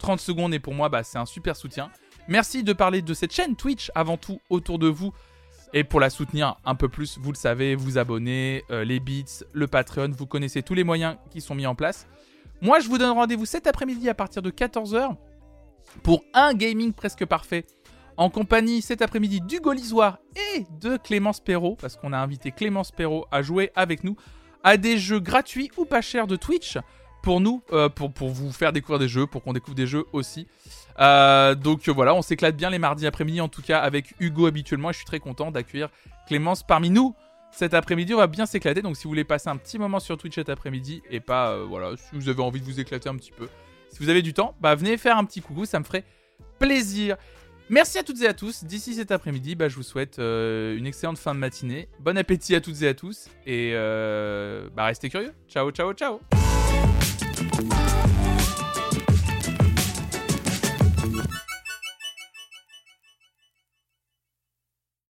30 secondes et pour moi, bah, c'est un super soutien. Merci de parler de cette chaîne Twitch avant tout autour de vous. Et pour la soutenir un peu plus, vous le savez, vous abonner, euh, les bits, le Patreon, vous connaissez tous les moyens qui sont mis en place. Moi, je vous donne rendez-vous cet après-midi à partir de 14h pour un gaming presque parfait en compagnie cet après-midi du Gaulisoir et de Clémence Perrault, parce qu'on a invité Clémence Perrault à jouer avec nous à des jeux gratuits ou pas chers de Twitch pour nous, euh, pour, pour vous faire découvrir des jeux, pour qu'on découvre des jeux aussi. Euh, donc euh, voilà, on s'éclate bien les mardis après-midi, en tout cas avec Hugo habituellement, et je suis très content d'accueillir Clémence parmi nous. Cet après-midi, on va bien s'éclater. Donc, si vous voulez passer un petit moment sur Twitch cet après-midi, et pas, euh, voilà, si vous avez envie de vous éclater un petit peu, si vous avez du temps, bah venez faire un petit coucou, ça me ferait plaisir. Merci à toutes et à tous. D'ici cet après-midi, bah, je vous souhaite euh, une excellente fin de matinée. Bon appétit à toutes et à tous. Et euh, bah, restez curieux. Ciao, ciao, ciao.